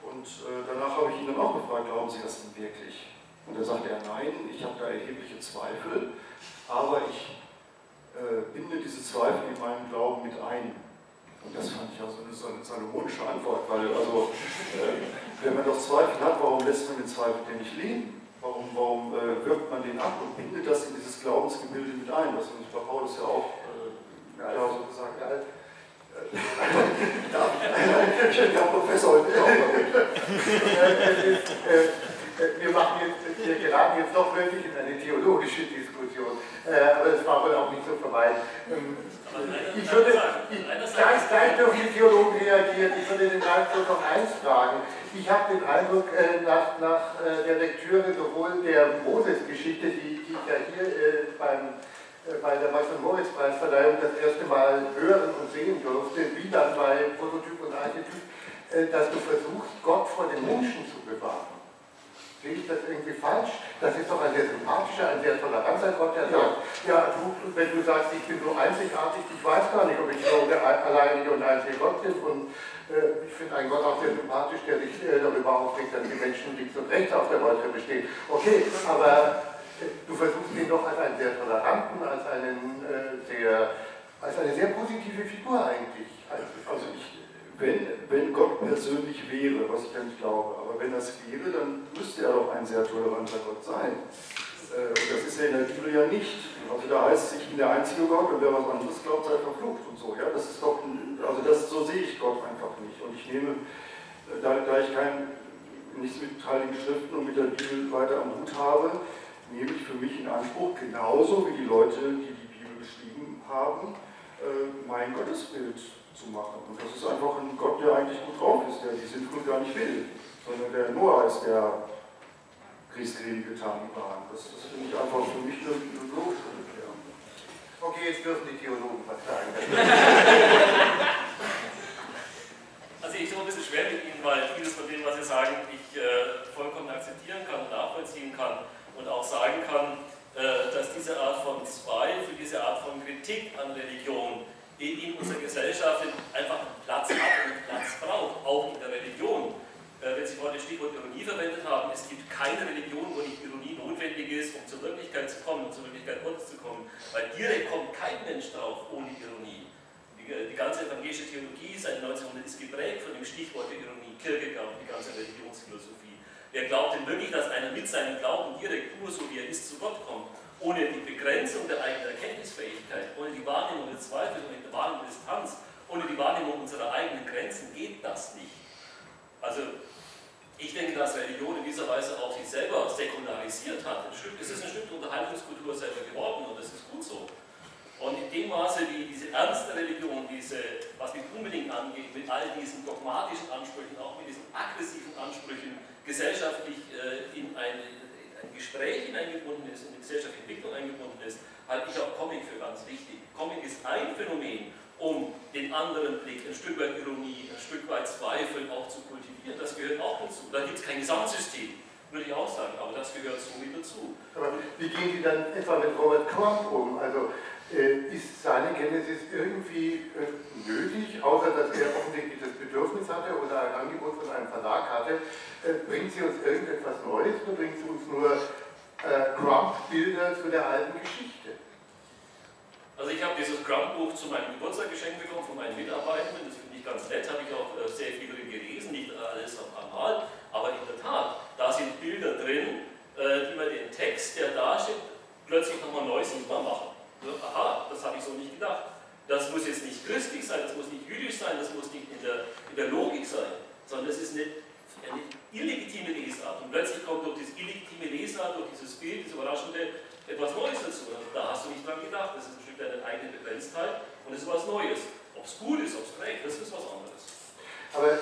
Und äh, danach habe ich ihn dann auch gefragt, glauben Sie das denn wirklich? Und da sagte er, nein, ich habe da erhebliche Zweifel, aber ich äh, binde diese Zweifel in meinen Glauben mit ein. Und das fand ich auch so eine, so eine salomonische Antwort, weil also, äh, wenn man doch Zweifel hat, warum lässt man den Zweifel denn nicht leben? Warum, warum äh, wirkt man den ab und bindet das in dieses Glaubensgebilde mit ein? Das hat Paulus ja auch äh, ja, so gesagt. Ja, äh, ich bin ja Professor heute auch. Äh, wir machen jetzt, wir geraten jetzt doch wirklich in eine theologische Diskussion, äh, aber das war wohl auch nicht so vermeiden. Ähm, ich würde, ich, gleich, gleich dürfen die Theologen reagieren, ich würde den Ralf noch eins fragen. Ich habe den Eindruck, äh, nach, nach äh, der Lektüre sowohl der Moses-Geschichte, die, die ich ja hier äh, beim, äh, bei der Max-Moritz-Preisverleihung das erste Mal hören und sehen durfte, wie dann bei Prototyp und Archetyp, äh, dass du versuchst, Gott vor den Menschen zu bewahren. Sehe ich das irgendwie falsch? Das ist doch ein sehr sympathischer, ein sehr toleranter Gott, der sagt, ja, du, wenn du sagst, ich bin so einzigartig, ich weiß gar nicht, ob ich so der alleinige und einzige Gott bin. Und äh, ich finde einen Gott auch sehr sympathisch, der sich äh, darüber aufregt, dass die Menschen links und rechts auf der Welt bestehen. Okay, aber äh, du versuchst ihn doch als einen sehr toleranten, als einen äh, sehr, als eine sehr positive Figur eigentlich. Also ich wenn, wenn Gott persönlich wäre, was ich ja nicht glaube, aber wenn das wäre, dann müsste er doch ein sehr toleranter Gott sein. Äh, und das ist ja in der Bibel ja nicht. Also da heißt es, ich bin der einzige Gott und wer was anderes glaubt, sei verflucht und so. Ja, das ist doch, also das, so sehe ich Gott einfach nicht. Und ich nehme, äh, da, da ich kein, nichts mit Heiligen Schriften und mit der Bibel weiter am Hut habe, nehme ich für mich in Anspruch, genauso wie die Leute, die die Bibel geschrieben haben, äh, mein Gottesbild zu machen. Und das ist einfach ein Gott, der eigentlich gut drauf ist, der die Sintflut gar nicht will, sondern der Noah ist der Kriegsgräben getan waren. Das, das finde ich einfach für mich eine, logische Erklärung. Okay, jetzt dürfen die Theologen sagen. Also ich tue ein bisschen schwer mit Ihnen, weil vieles von dem, was Sie sagen, ich äh, vollkommen akzeptieren kann und nachvollziehen kann und auch sagen kann, äh, dass diese Art von Zweifel, diese Art von Kritik an Religion in unserer Gesellschaft einfach einen Platz hat und einen Platz braucht, auch in der Religion. Äh, wenn Sie vorhin das Stichwort Ironie verwendet haben, es gibt keine Religion, wo nicht Ironie notwendig ist, um zur Wirklichkeit zu kommen, um zur Wirklichkeit Gottes zu kommen. Weil direkt kommt kein Mensch drauf ohne Ironie. Die, äh, die ganze evangelische Theologie seit 1900 ist geprägt von dem Stichwort der Ironie, Kierkegaard die ganze Religionsphilosophie. Wer glaubt denn wirklich, dass einer mit seinem Glauben direkt nur so wie er ist zu Gott kommt? ohne die Begrenzung der eigenen Erkenntnisfähigkeit, ohne die Wahrnehmung des Zweifels, ohne die Wahrnehmung der Distanz, ohne die Wahrnehmung unserer eigenen Grenzen geht das nicht. Also ich denke, dass Religion in dieser Weise auch sich selber säkularisiert hat. Es ist ein Stück Unterhaltungskultur selber geworden und das ist gut so. Und in dem Maße, wie diese ernste Religion, diese, was mich unbedingt angeht, mit all diesen dogmatischen Ansprüchen, auch mit diesen aggressiven Ansprüchen, gesellschaftlich äh, in eine ein Gespräch hineingebunden ist, in die gesellschaftliche Entwicklung eingebunden ist, halte ich auch Comic für ganz wichtig. Comic ist ein Phänomen, um den anderen Blick, ein Stück weit Ironie, ein Stück weit Zweifel auch zu kultivieren. Dazu. Da gibt es kein Gesamtsystem, würde ich auch sagen, aber das gehört so mit dazu. Aber wie gehen Sie dann etwa mit Robert Crumb um? Also äh, ist seine Genesis irgendwie äh, nötig, außer dass er offensichtlich das Bedürfnis hatte oder ein Angebot von einem Verlag hatte? Äh, bringt sie uns irgendetwas Neues oder bringt sie uns nur äh, Crump-Bilder zu der alten Geschichte? Also ich habe dieses Crump-Buch zu meinem Geburtstag geschenkt bekommen von meinen Mitarbeitenden, das ganz nett, habe ich auch äh, sehr viel drin gelesen, nicht alles auf einmal, aber in der Tat, da sind Bilder drin, äh, die mir den Text, der da steht, plötzlich nochmal neu sichtbar machen. Aha, das habe ich so nicht gedacht. Das muss jetzt nicht christlich sein, das muss nicht jüdisch sein, das muss nicht in der, in der Logik sein, sondern es ist eine eine illegitime Lesart. Und plötzlich kommt durch diese illegitime Lesart, durch dieses Bild, dieses Überraschende, etwas Neues dazu. Da hast du nicht dran gedacht. Das ist ein Stück deiner eigenen Begrenztheit und es ist was Neues. Ob es gut ist, ob es trägt, das ist was anderes. Aber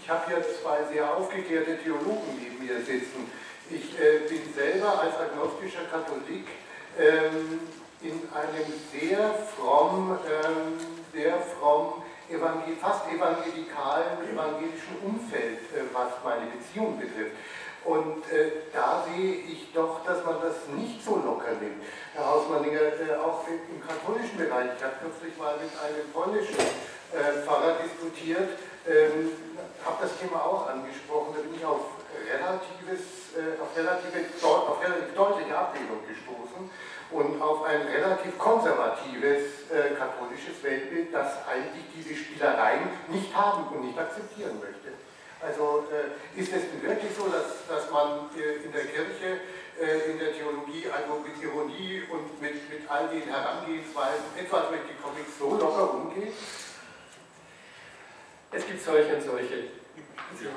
ich habe hier zwei sehr aufgeklärte Theologen neben mir sitzen. Ich äh, bin selber als agnostischer Katholik ähm, in einem sehr fromm, ähm, sehr fromm evangel fast evangelikalen, evangelischen Umfeld, äh, was meine Beziehung betrifft. Und äh, da sehe ich doch, dass man das nicht so locker nimmt. Herr Hausmanninger, äh, auch im katholischen Bereich, ich habe kürzlich mal mit einem polnischen äh, Pfarrer diskutiert, ähm, habe das Thema auch angesprochen, da bin ich auf, relatives, äh, auf, relative, auf relativ deutliche Ablehnung gestoßen und auf ein relativ konservatives äh, katholisches Weltbild, das eigentlich diese Spielereien nicht haben und nicht akzeptieren möchte. Also äh, ist es denn wirklich so, dass, dass man äh, in der Kirche, äh, in der Theologie, also mit Ironie und mit, mit all den Herangehensweisen, etwa mit die Comics so locker umgeht? Es gibt solche und solche.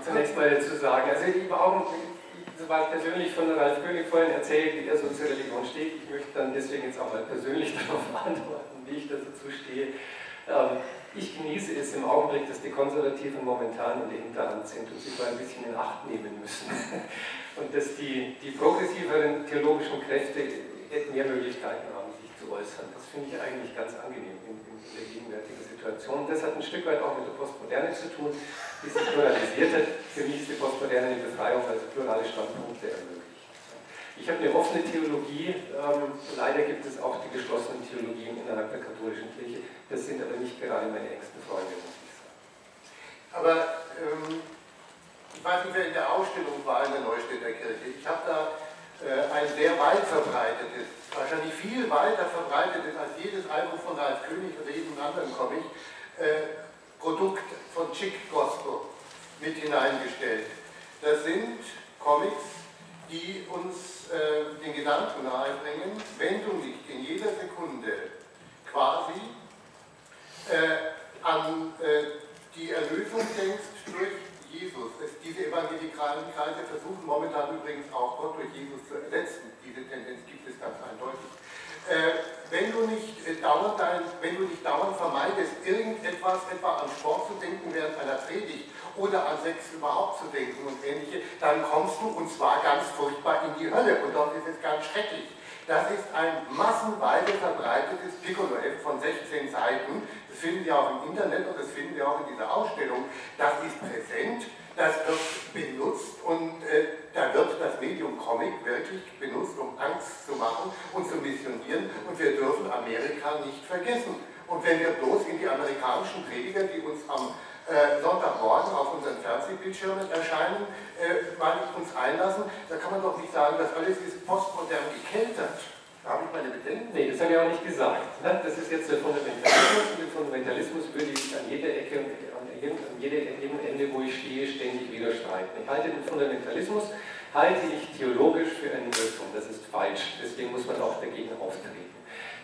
Zunächst mal dazu sagen, also ich war auch soweit persönlich von Ralf König vorhin erzählt, wie er so zur Religion steht. Ich möchte dann deswegen jetzt auch mal persönlich darauf antworten, wie ich dazu stehe. Ähm, ich genieße es im Augenblick, dass die Konservativen momentan in der Hinterhand sind und sich mal ein bisschen in Acht nehmen müssen. Und dass die, die progressiveren theologischen Kräfte mehr Möglichkeiten haben, sich zu äußern. Das finde ich eigentlich ganz angenehm in, in, der gegenwärtigen Situation. Das hat ein Stück weit auch mit der Postmoderne zu tun, die sich pluralisiert hat. Für mich ist die Postmoderne eine Befreiung, also plurale Standpunkte ermöglicht. Ich habe eine offene Theologie, ähm, leider gibt es auch die geschlossenen Theologien innerhalb der katholischen Kirche. Das sind aber nicht gerade meine engsten Freunde, muss ich sagen. Aber ähm, ich weiß nicht, wer in der Ausstellung war in der Neustädter Kirche. Ich habe da äh, ein sehr weit verbreitetes, wahrscheinlich viel weiter verbreitetes als jedes Album von Ralf König oder jedem anderen Comic, äh, Produkt von Chick Gospel mit hineingestellt. Das sind Comics, die uns äh, den Gedanken nahebringen, wenn du nicht in jeder Sekunde quasi äh, an äh, die Erlösung denkst durch Jesus. Es, diese evangelikalen Kreise versuchen momentan übrigens auch Gott durch Jesus zu ersetzen. Diese Tendenz gibt es ganz eindeutig. Äh, wenn, du nicht, äh, dauernd dein, wenn du nicht dauernd vermeidest, irgendetwas etwa an Sport zu denken während einer Predigt oder an Sex überhaupt zu denken und ähnliche, dann kommst du und zwar ganz furchtbar in die Hölle und dort ist es ganz schrecklich. Das ist ein massenweise verbreitetes Piccolo-Heft von 16 Seiten. Das finden Sie auch im Internet und das finden Sie auch in dieser Ausstellung. Das ist präsent, das wird benutzt und äh, da wird das Medium Comic wirklich benutzt, um Angst zu machen und zu missionieren. Und wir dürfen Amerika nicht vergessen. Und wenn wir bloß in die amerikanischen Prediger, die uns am äh, Sonntagmorgen auf unseren Fernsehbildschirmen erscheinen, äh, mal uns einlassen, da kann man doch nicht sagen, dass alles ist postmodern gekeltert. Da habe ich meine Bedenken. Nee, das habe ich auch nicht gesagt. Ne? Das ist jetzt der Fundamentalismus und den Fundamentalismus würde ich an jeder Ecke, an jedem Ende, wo ich stehe, ständig widerstreiten. Ich halte den Fundamentalismus, halte ich theologisch für einen Irrtum. Das ist falsch. Deswegen muss man auch dagegen auftreten.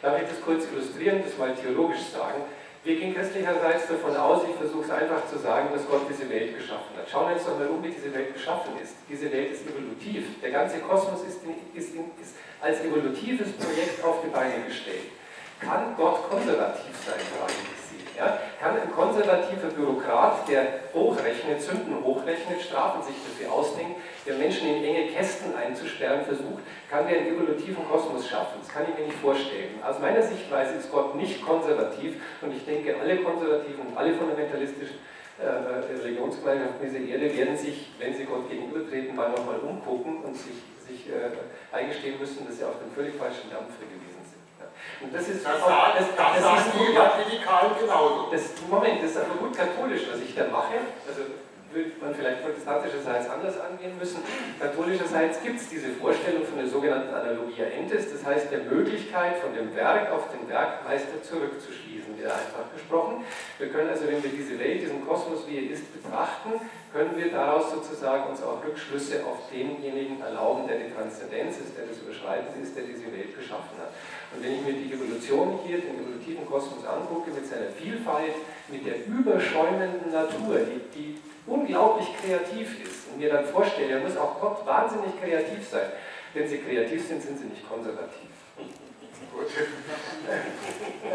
Darf ich das kurz illustrieren, das mal theologisch sagen? Wir gehen christlicherseits davon aus, ich versuche es einfach zu sagen, dass Gott diese Welt geschaffen hat. Schauen wir uns doch mal um, wie diese Welt geschaffen ist. Diese Welt ist evolutiv. Der ganze Kosmos ist, in, ist, in, ist als evolutives Projekt auf die Beine gestellt. Kann Gott konservativ sein, frage ich Sie. Ja? Kann ein konservativer Bürokrat, der hochrechnet, Sünden hochrechnet, Strafen sich dafür ausdenkt, der Menschen in enge Kästen einzusperren versucht, kann der einen evolutiven Kosmos schaffen? Das kann ich mir nicht vorstellen. Aus meiner Sichtweise ist Gott nicht konservativ und ich denke, alle konservativen und alle fundamentalistischen äh, Religionsgemeinschaften dieser Erde werden sich, wenn sie Gott gegenübertreten, mal nochmal umgucken und sich sich äh, eingestehen müssen, dass sie auf dem völlig falschen Dampf gewesen sind. Ja. Und das ist das, auch, das, das, das sagen die Evangelikalen genauso. Das, Moment, das ist aber gut katholisch, was ich da mache. Also würde man vielleicht protestantischerseits anders angehen müssen. Katholischerseits gibt es diese Vorstellung von der sogenannten Analogia Entes, das heißt der Möglichkeit, von dem Werk auf den Werkmeister zurückzuschließen, wieder einfach gesprochen. Wir können also, wenn wir diese Welt, diesen Kosmos, wie er ist, betrachten, können wir daraus sozusagen uns auch Rückschlüsse auf denjenigen erlauben, der die Transzendenz ist, der das Überschreiten ist, der diese Welt geschaffen hat. Und wenn ich mir die Evolution hier, den evolutiven Kosmos angucke, mit seiner Vielfalt, mit der überschäumenden Natur, die, die unglaublich kreativ ist und mir dann vorstelle, er muss auch Gott wahnsinnig kreativ sein. Wenn sie kreativ sind, sind sie nicht konservativ. Gut.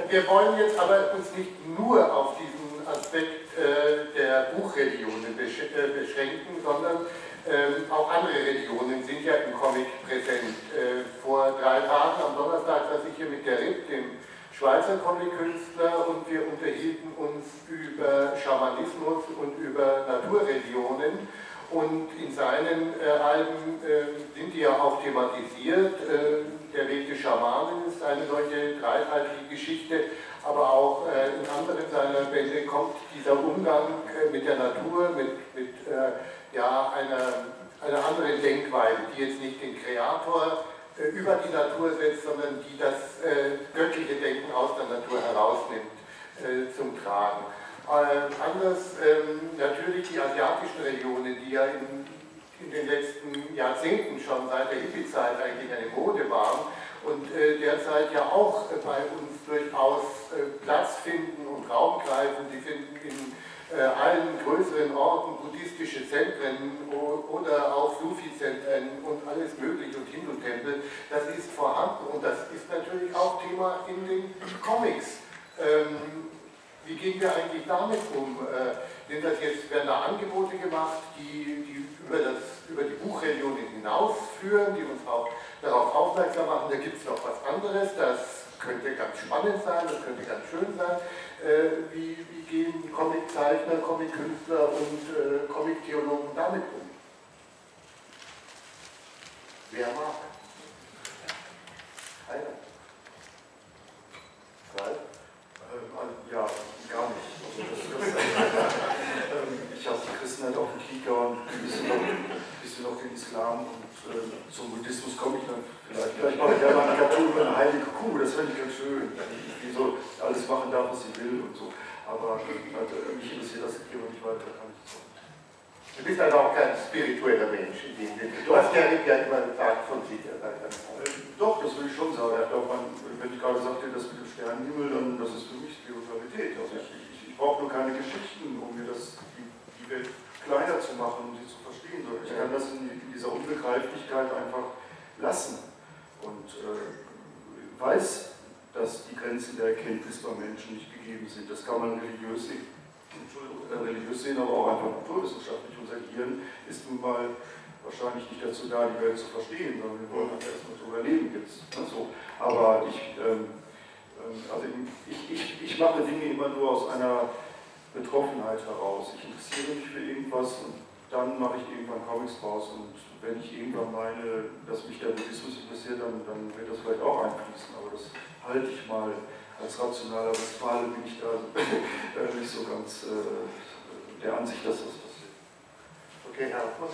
Wir wollen jetzt aber uns nicht nur auf diesen Aspekt äh, der Buchreligionen äh, beschränken, sondern ähm, auch andere Religionen sind ja im Comic präsent. Äh, vor drei Tagen am Donnerstag saß ich hier mit der RIP, dem Schweizer Comic-Künstler und wir unterhielten uns über Schamanismus und über Naturreligionen. Und in seinen äh, Alben äh, sind die ja auch thematisiert. Äh, der Weg des Schamanen ist eine solche dreiteilige Geschichte, aber auch äh, in anderen seiner Bände kommt dieser Umgang äh, mit der Natur, mit, mit äh, ja, einer, einer anderen Denkweise, die jetzt nicht den Kreator über die Natur setzt, sondern die das äh, göttliche Denken aus der Natur herausnimmt äh, zum Tragen. anders ähm, natürlich die asiatischen Religionen, die ja in, in, den letzten Jahrzehnten schon seit der Hippie-Zeit eigentlich eine Mode waren und derzeit ja auch bei uns durchaus Platz finden und Raum greifen. Sie finden in äh, allen größeren Orten buddhistische Zentren oder auch Sufi-Zentren und alles mögliche und Hindu-Tempel, das ist vorhanden und das ist natürlich auch Thema in den Comics. Ähm, Wie gehen wir eigentlich damit um? Äh, sind das jetzt, werden da Angebote gemacht, die, die über, das, über die Buchreligion hinausführen, die uns auch darauf aufmerksam machen, da gibt es noch was anderes, das könnte ganz spannend sein, das könnte ganz schön sein. Äh, wie, wie gehen Comiczeichner, Comickünstler und äh, Comic-Theologen damit um? Wer mag? Einer? Zwei? Ähm, ja, gar nicht. Also ähm, ich habe die Christenheit auf dem Kieker und ein bisschen noch den Islam und äh, zum Buddhismus komme ich dann vielleicht. Vielleicht mache ich ja mal eine Cartoon über eine heilige Kuh, das fände ich ganz schön. Die so alles machen darf, was sie will und so. Aber also, mich interessiert das Thema nicht weiter, kann ich sagen. Du bist also auch kein spiritueller Mensch in dem Sinne. Du hast ja, ja immer gesagt von sich. Äh, doch, das will ich schon sagen. Ja, glaube, wenn ich gerade sagte, das mit dem Sternenhimmel, dann das ist für mich Spiritualität. Also ich, ich, ich brauche nur keine Geschichten, um mir das, die, die Welt kleiner zu machen, um sie zu verstehen. Ich kann das in, in dieser Unbegreiflichkeit einfach lassen. Und äh, weiß, dass die Grenzen der Erkenntnis beim Menschen nicht gegeben sind. Das kann man religiös sehen religiös sehen, aber auch einfach naturwissenschaftlich. Unser Gehirn ist nun mal wahrscheinlich nicht dazu da, die Welt zu verstehen, sondern wir wollen einfach erstmal zu überleben jetzt. Ne, so. Aber ich, ähm, ähm, also ich, ich, ich mache Dinge immer nur aus einer Betroffenheit heraus. Ich interessiere mich für irgendwas und dann mache ich irgendwann Comics draus und wenn ich irgendwann meine, dass mich der Buddhismus interessiert, dann, dann wird das vielleicht auch einfließen, aber das halte ich mal als rationaler Westfale bin ich da äh, nicht so ganz äh, der Ansicht, dass das passiert. Okay, Herr Hoffmann?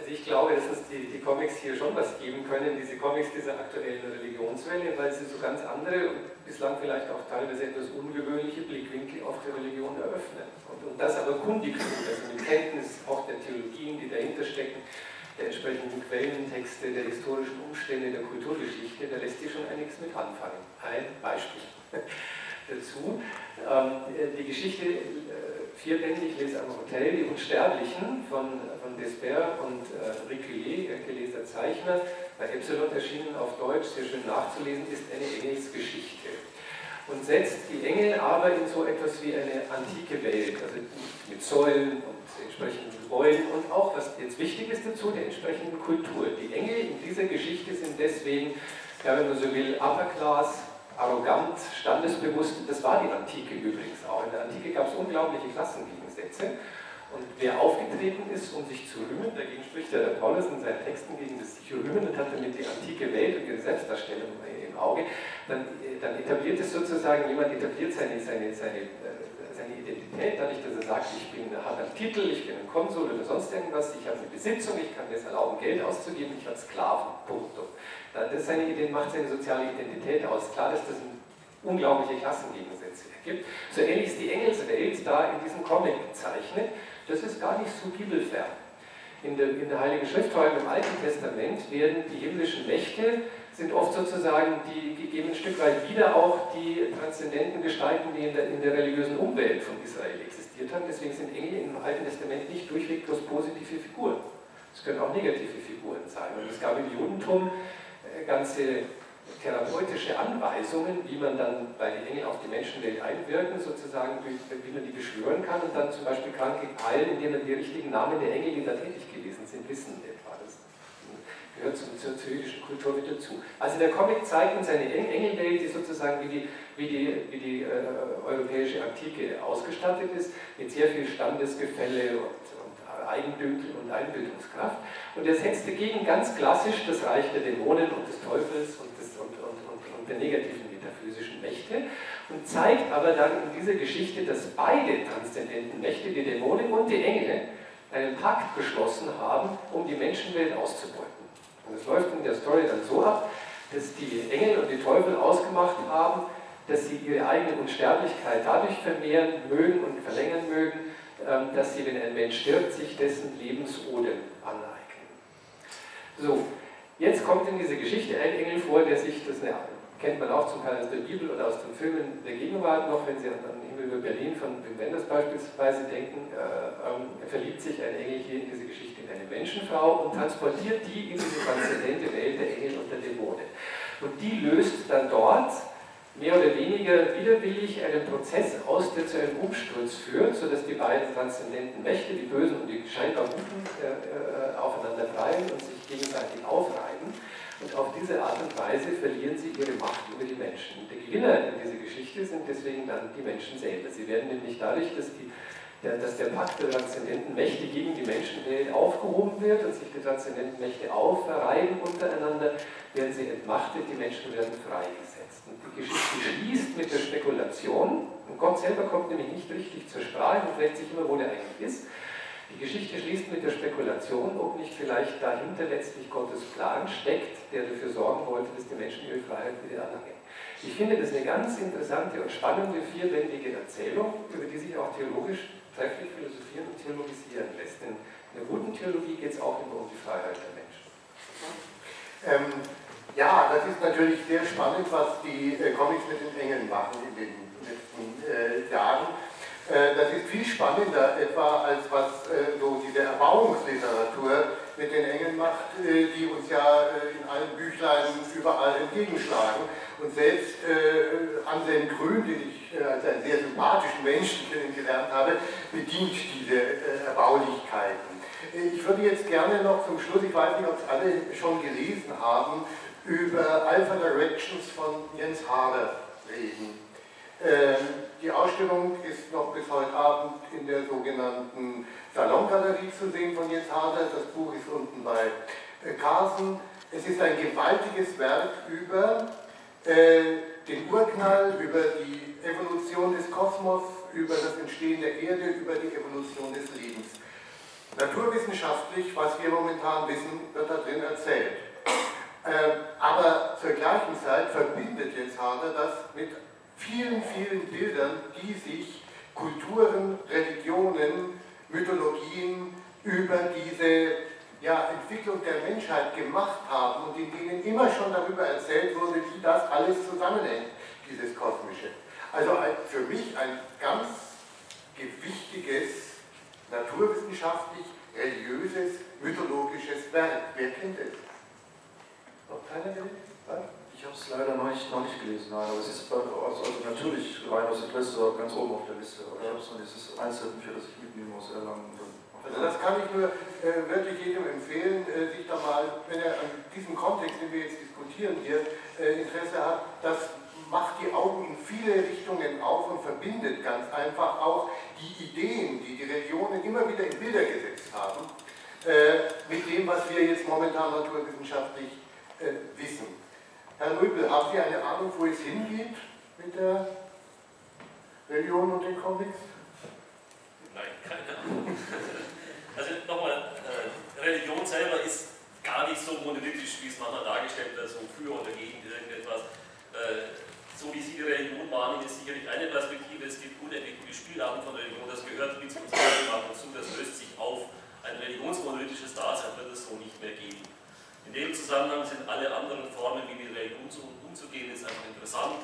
Also ich glaube, dass uns die, die Comics hier schon was geben können, diese Comics dieser aktuellen Religionswelle, weil sie so ganz andere und bislang vielleicht auch teilweise etwas ungewöhnliche Blickwinkel auf die Religion eröffnen. Und, und das aber kundig tun, also mit Kenntnis auch der Theologien, die dahinter stecken, der entsprechenden Quellentexte, der historischen Umstände, der Kulturgeschichte, da lässt sich schon einiges mit anfangen. Ein Beispiel. dazu. Ähm, die Geschichte äh, vierbändig, lese am Hotel, die Unsterblichen von, von Despair und äh, Riculier, gelesener Zeichner, bei Epsilon erschienen auf Deutsch, sehr schön nachzulesen, ist eine Engelsgeschichte. Und setzt die Engel aber in so etwas wie eine antike Welt, also mit Säulen und entsprechenden Gebäuden und auch, was jetzt wichtig ist dazu, der entsprechenden Kultur. Die Engel in dieser Geschichte sind deswegen, ja, wenn man so will, Upper Class, arrogant, standesbewusst. Das war die Antike übrigens auch. In der Antike gab es unglaubliche Klassengegensätze. Und wer aufgetreten ist, um sich zu rühmen, dagegen spricht ja der Paulus in seinen Texten gegen das sich rühmen und hat damit die antike Welt und ihre Selbstdarstellung im Auge, dann, dann etabliert es sozusagen, jemand etabliert seine, seine, seine, äh, seine Identität dadurch, dass er sagt, ich bin, habe einen Titel, ich bin ein Konsul oder sonst irgendwas, ich habe eine Besitzung, ich kann mir es erlauben, Geld auszugeben, ich habe Sklaven, Punkt. Das seine macht seine soziale Identität aus. Klar, dass das unglaubliche Klassengegensätze ergibt. So ähnlich ist die Engelswelt da in diesem Comic gezeichnet. Das ist gar nicht so bibelfern. In der, in der Heiligen Schrift, vor allem im Alten Testament, werden die himmlischen Mächte, sind oft sozusagen, die, die geben ein Stück weit wieder auch die transzendenten Gestalten, die in der, in der religiösen Umwelt von Israel existiert haben. Deswegen sind Engel im Alten Testament nicht durchweg bloß positive Figuren. Es können auch negative Figuren sein. Und es gab im Judentum ganze therapeutische Anweisungen, wie man dann bei den Engeln auf die Menschenwelt einwirken, sozusagen, wie, man die beschwören kann und dann zum Beispiel Kranke heilen, indem man die richtigen Namen der Engel, die da tätig gewesen sind, wissen etwa. Das gehört zur, zur, jüdischen Kultur mit dazu. Also der Comic zeigt uns eine Engelwelt, die sozusagen wie die, wie die, wie die äh, europäische Antike ausgestattet ist, mit sehr viel Standesgefälle und Eigendünkel und Einbildungskraft. Und er setzt dagegen ganz klassisch das Reich der Dämonen und des Teufels und der negativen metaphysischen Mächte und zeigt aber dann in dieser Geschichte, dass beide transzendenten Mächte, die Dämonen und die Engel, einen Pakt geschlossen haben, um die Menschenwelt auszubeuten. Und es läuft in der Story dann so ab, dass die Engel und die Teufel ausgemacht haben, dass sie ihre eigene Unsterblichkeit dadurch vermehren mögen und verlängern mögen, ähm, dass sie, wenn ein Mensch stirbt, sich dessen Lebensodem aneignen. So, jetzt kommt in dieser Geschichte ein Engel vor, der sich, das kennt man auch zum Teil aus der Bibel oder aus den Filmen der Gegenwart noch, wenn Sie an den Himmel über Berlin von Wim Wenders beispielsweise denken, äh, äh, verliebt sich ein Engel hier in diese Geschichte in eine Menschenfrau und transportiert die in diese transzendente Welt der Engel und der Dämonen. Und die löst dann dort mehr oder weniger widerwillig einen Prozess aus, der zu einem Umsturz führt, sodass die beiden transzendenten Mächte, die Bösen und die scheinbar Guten, äh, äh, aufeinander prallen und sich gegenseitig aufreiben. Und auf diese Art und Weise verlieren sie ihre Macht über die Menschen. Und der Gewinner in dieser Geschichte sind deswegen dann die Menschen selber. Sie werden nämlich dadurch, dass, die, dass der Pakt der transzendenten Mächte gegen die Menschenwelt aufgehoben wird und sich die transzendenten Mächte aufreiben untereinander, werden sie entmachtet, die Menschen werden freigesetzt. Und die Geschichte schließt mit der Spekulation, und Gott selber kommt nämlich nicht richtig zur Sprache und fragt sich immer, wo der eigentlich ist, die Geschichte schließt mit der Spekulation, ob nicht vielleicht dahinter letztlich Gottes Plan steckt, der dafür sorgen wollte, dass die Menschen ihre Freiheit wieder anerkennen. Ich finde das eine ganz interessante und spannende vierbändige Erzählung, über die sich auch theologisch trefflich philosophieren und theologisieren lässt. Denn in der guten Theologie geht es auch immer um die Freiheit der Menschen. Ähm, ja, das ist natürlich sehr spannend, was die äh, Comics mit den Engeln machen in den letzten äh, Jahren. Äh, das ist viel spannender etwa als was äh, so diese Erbauungsliteratur mit den Engeln macht, äh, die uns ja in allen Büchlein überall entgegenschlagen. Und selbst Anselm Grün, den ich als einen sehr sympathischen Menschen kennengelernt habe, bedient diese Erbaulichkeiten. Ich würde jetzt gerne noch zum Schluss, ich weiß nicht, ob es alle schon gelesen haben, über Alpha Directions von Jens Hader reden. Ähm, die Ausstellung ist noch bis heute Abend in der sogenannten Salongalerie zu sehen von Jens Hader. Das Buch ist unten bei äh, Carsen. Es ist ein gewaltiges Werk über äh, den Urknall, über die Evolution des Kosmos, über das Entstehen der Erde, über die Evolution des Lebens. Naturwissenschaftlich, was wir momentan wissen, wird da drin erzählt. Ähm, aber zur gleichen Zeit verbindet Jens Hader das mit vielen, vielen Bildern, die sich Kulturen, Religionen, Mythologien über diese ja, Entwicklung der Menschheit gemacht haben und in denen immer schon darüber erzählt wurde, wie das alles zusammenhängt, dieses Kosmische. Also für mich ein ganz gewichtiges, naturwissenschaftlich, religiöses, mythologisches Werk. Wer kennt es? Noch keiner es? Ich habe es leider noch nicht, noch nicht gelesen, nein, aber es ist also, also natürlich rein aus Interesse ganz oben auf der Liste. Aber ich habe es noch dieses Einzelbücher, das ich mitnehmen muss, erlangen. Also das kann ich nur äh, wirklich jedem empfehlen, äh, sich da mal, wenn er an diesem Kontext, den wir jetzt diskutieren hier, äh, Interesse hat, das macht die Augen in viele Richtungen auf und verbindet ganz einfach auch die Ideen, die die Religionen immer wieder in Bilder gesetzt haben, äh, mit dem, was wir jetzt momentan naturwissenschaftlich äh, wissen. Herr Rübel, haben Sie eine Ahnung, wo es hingeht mit der Religion und den Comics? Nein, keine Ahnung. Also nochmal, äh, Religion selber ist gar nicht so monolithisch, wie es manchmal dargestellt wird, so für oder gegen irgendetwas. Äh, so wie Sie die Religion wahrnehmen, ist sicherlich eine Perspektive. Es gibt unentwickelte Spielarten von Religion, das gehört mit zu unserem Thema dazu, das löst sich auf. Ein religionsmonolithisches Dasein wird es so nicht mehr geben. In dem Zusammenhang sind alle anderen Formen, wie mit Religion umzugehen, ist einfach interessant.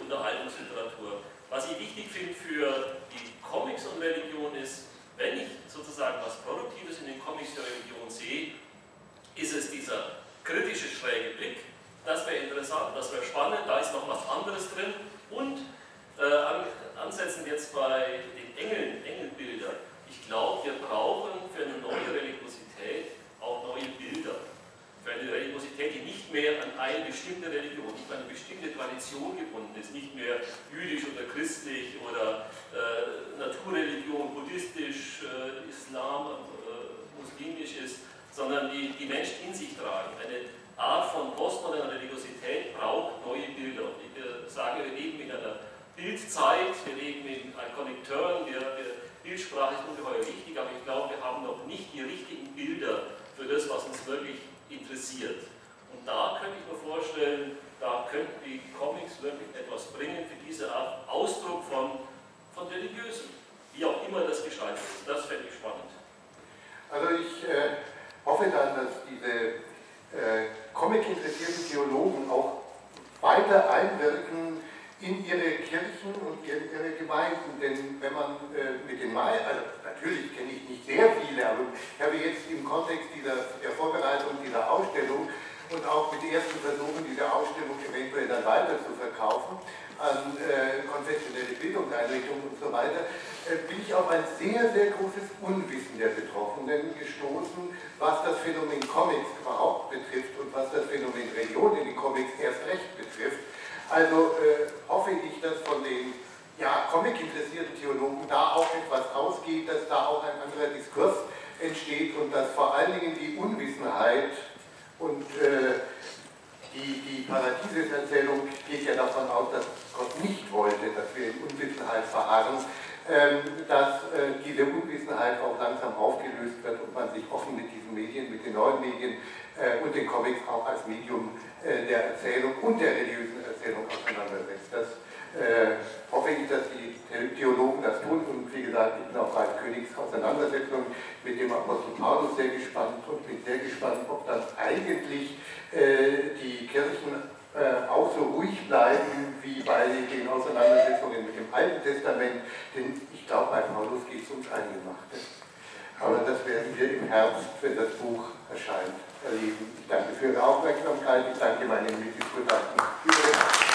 Unterhaltungsliteratur. Was ich wichtig finde für die Comics und Religion ist, wenn ich sozusagen was Produktives in den Comics der Religion sehe, ist es dieser kritische, schräge Blick. Das wäre interessant, das wäre spannend, da ist noch was anderes drin. Und äh, ansetzen jetzt bei den Engeln, Engelbildern. Ich glaube, wir brauchen für eine neue Religiosität auch neue Bilder für eine Religiosität, die nicht mehr an eine bestimmte Religion, nicht an eine bestimmte Tradition gebunden ist, nicht mehr jüdisch oder christlich oder äh, Naturreligion, buddhistisch, äh, Islam, äh, muslimisch ist, sondern die, die Menschen in sich tragen. Eine Art von postmoderner Religiosität braucht neue Bilder. Und ich äh, sage, wir leben in einer Bildzeit, wir leben in Konnekteuren, wir, wir, Bildsprache ist ungeheuer wichtig, aber ich glaube, wir haben noch nicht die richtigen Bilder für das, was uns wirklich interessiert. Und da könnte ich mir vorstellen, da könnten die Comics wirklich etwas bringen für diese Art Ausdruck von, von Religiösen, wie auch immer das gestaltet ist. Das fände ich spannend. Also ich äh, hoffe dann, dass diese äh, Comic-interessierten Theologen auch weiter einwirken in ihre Kirchen und ihre Gemeinden. Denn wenn man äh, mit den Mai, also natürlich kenne ich nicht sehr viele, aber ich habe jetzt im Kontext dieser, der Vorbereitung dieser Ausstellung und auch mit ersten Versuchen, diese Ausstellung eventuell dann weiter zu verkaufen an äh, konfessionelle Bildungseinrichtungen und so weiter, äh, bin ich auf ein sehr, sehr großes Unwissen der Betroffenen gestoßen, was das Phänomen Comics überhaupt betrifft und was das Phänomen Religion in den Comics erst recht betrifft. Also äh, hoffe ich, dass von den ja, Comic-interessierten Theologen da auch etwas ausgeht, dass da auch ein anderer Diskurs entsteht und dass vor allen Dingen die Unwissenheit und äh, die, die Paradieseserzählung geht ja davon aus, dass Gott nicht wollte, dass wir in Unwissenheit verharren, dass äh, diese Unwissenheit auch langsam aufgelöst wird und man sich offen mit diesen Medien, mit den neuen Medien äh, und den Comics auch als Medium äh, der Erzählung und der religiösen Erzählung auseinandersetzt. Das hoffe ich, dass die Theologen das tun. Und wie gesagt, ich bin auf Ralf Königs Auseinandersetzung mit dem Apostel Paulus sehr gespannt und bin sehr gespannt, ob dann eigentlich die Kirchen äh, auch so ruhig bleiben wie bei den Auseinandersetzungen mit dem Alten Testament. Denn ich glaube, bei Paulus geht es ums Eingemachte. Aber das werden wir im Herbst, wenn das Buch erscheint, erleben. Ich danke für Ihre Aufmerksamkeit. Ich danke meinen Mitdiskutanten.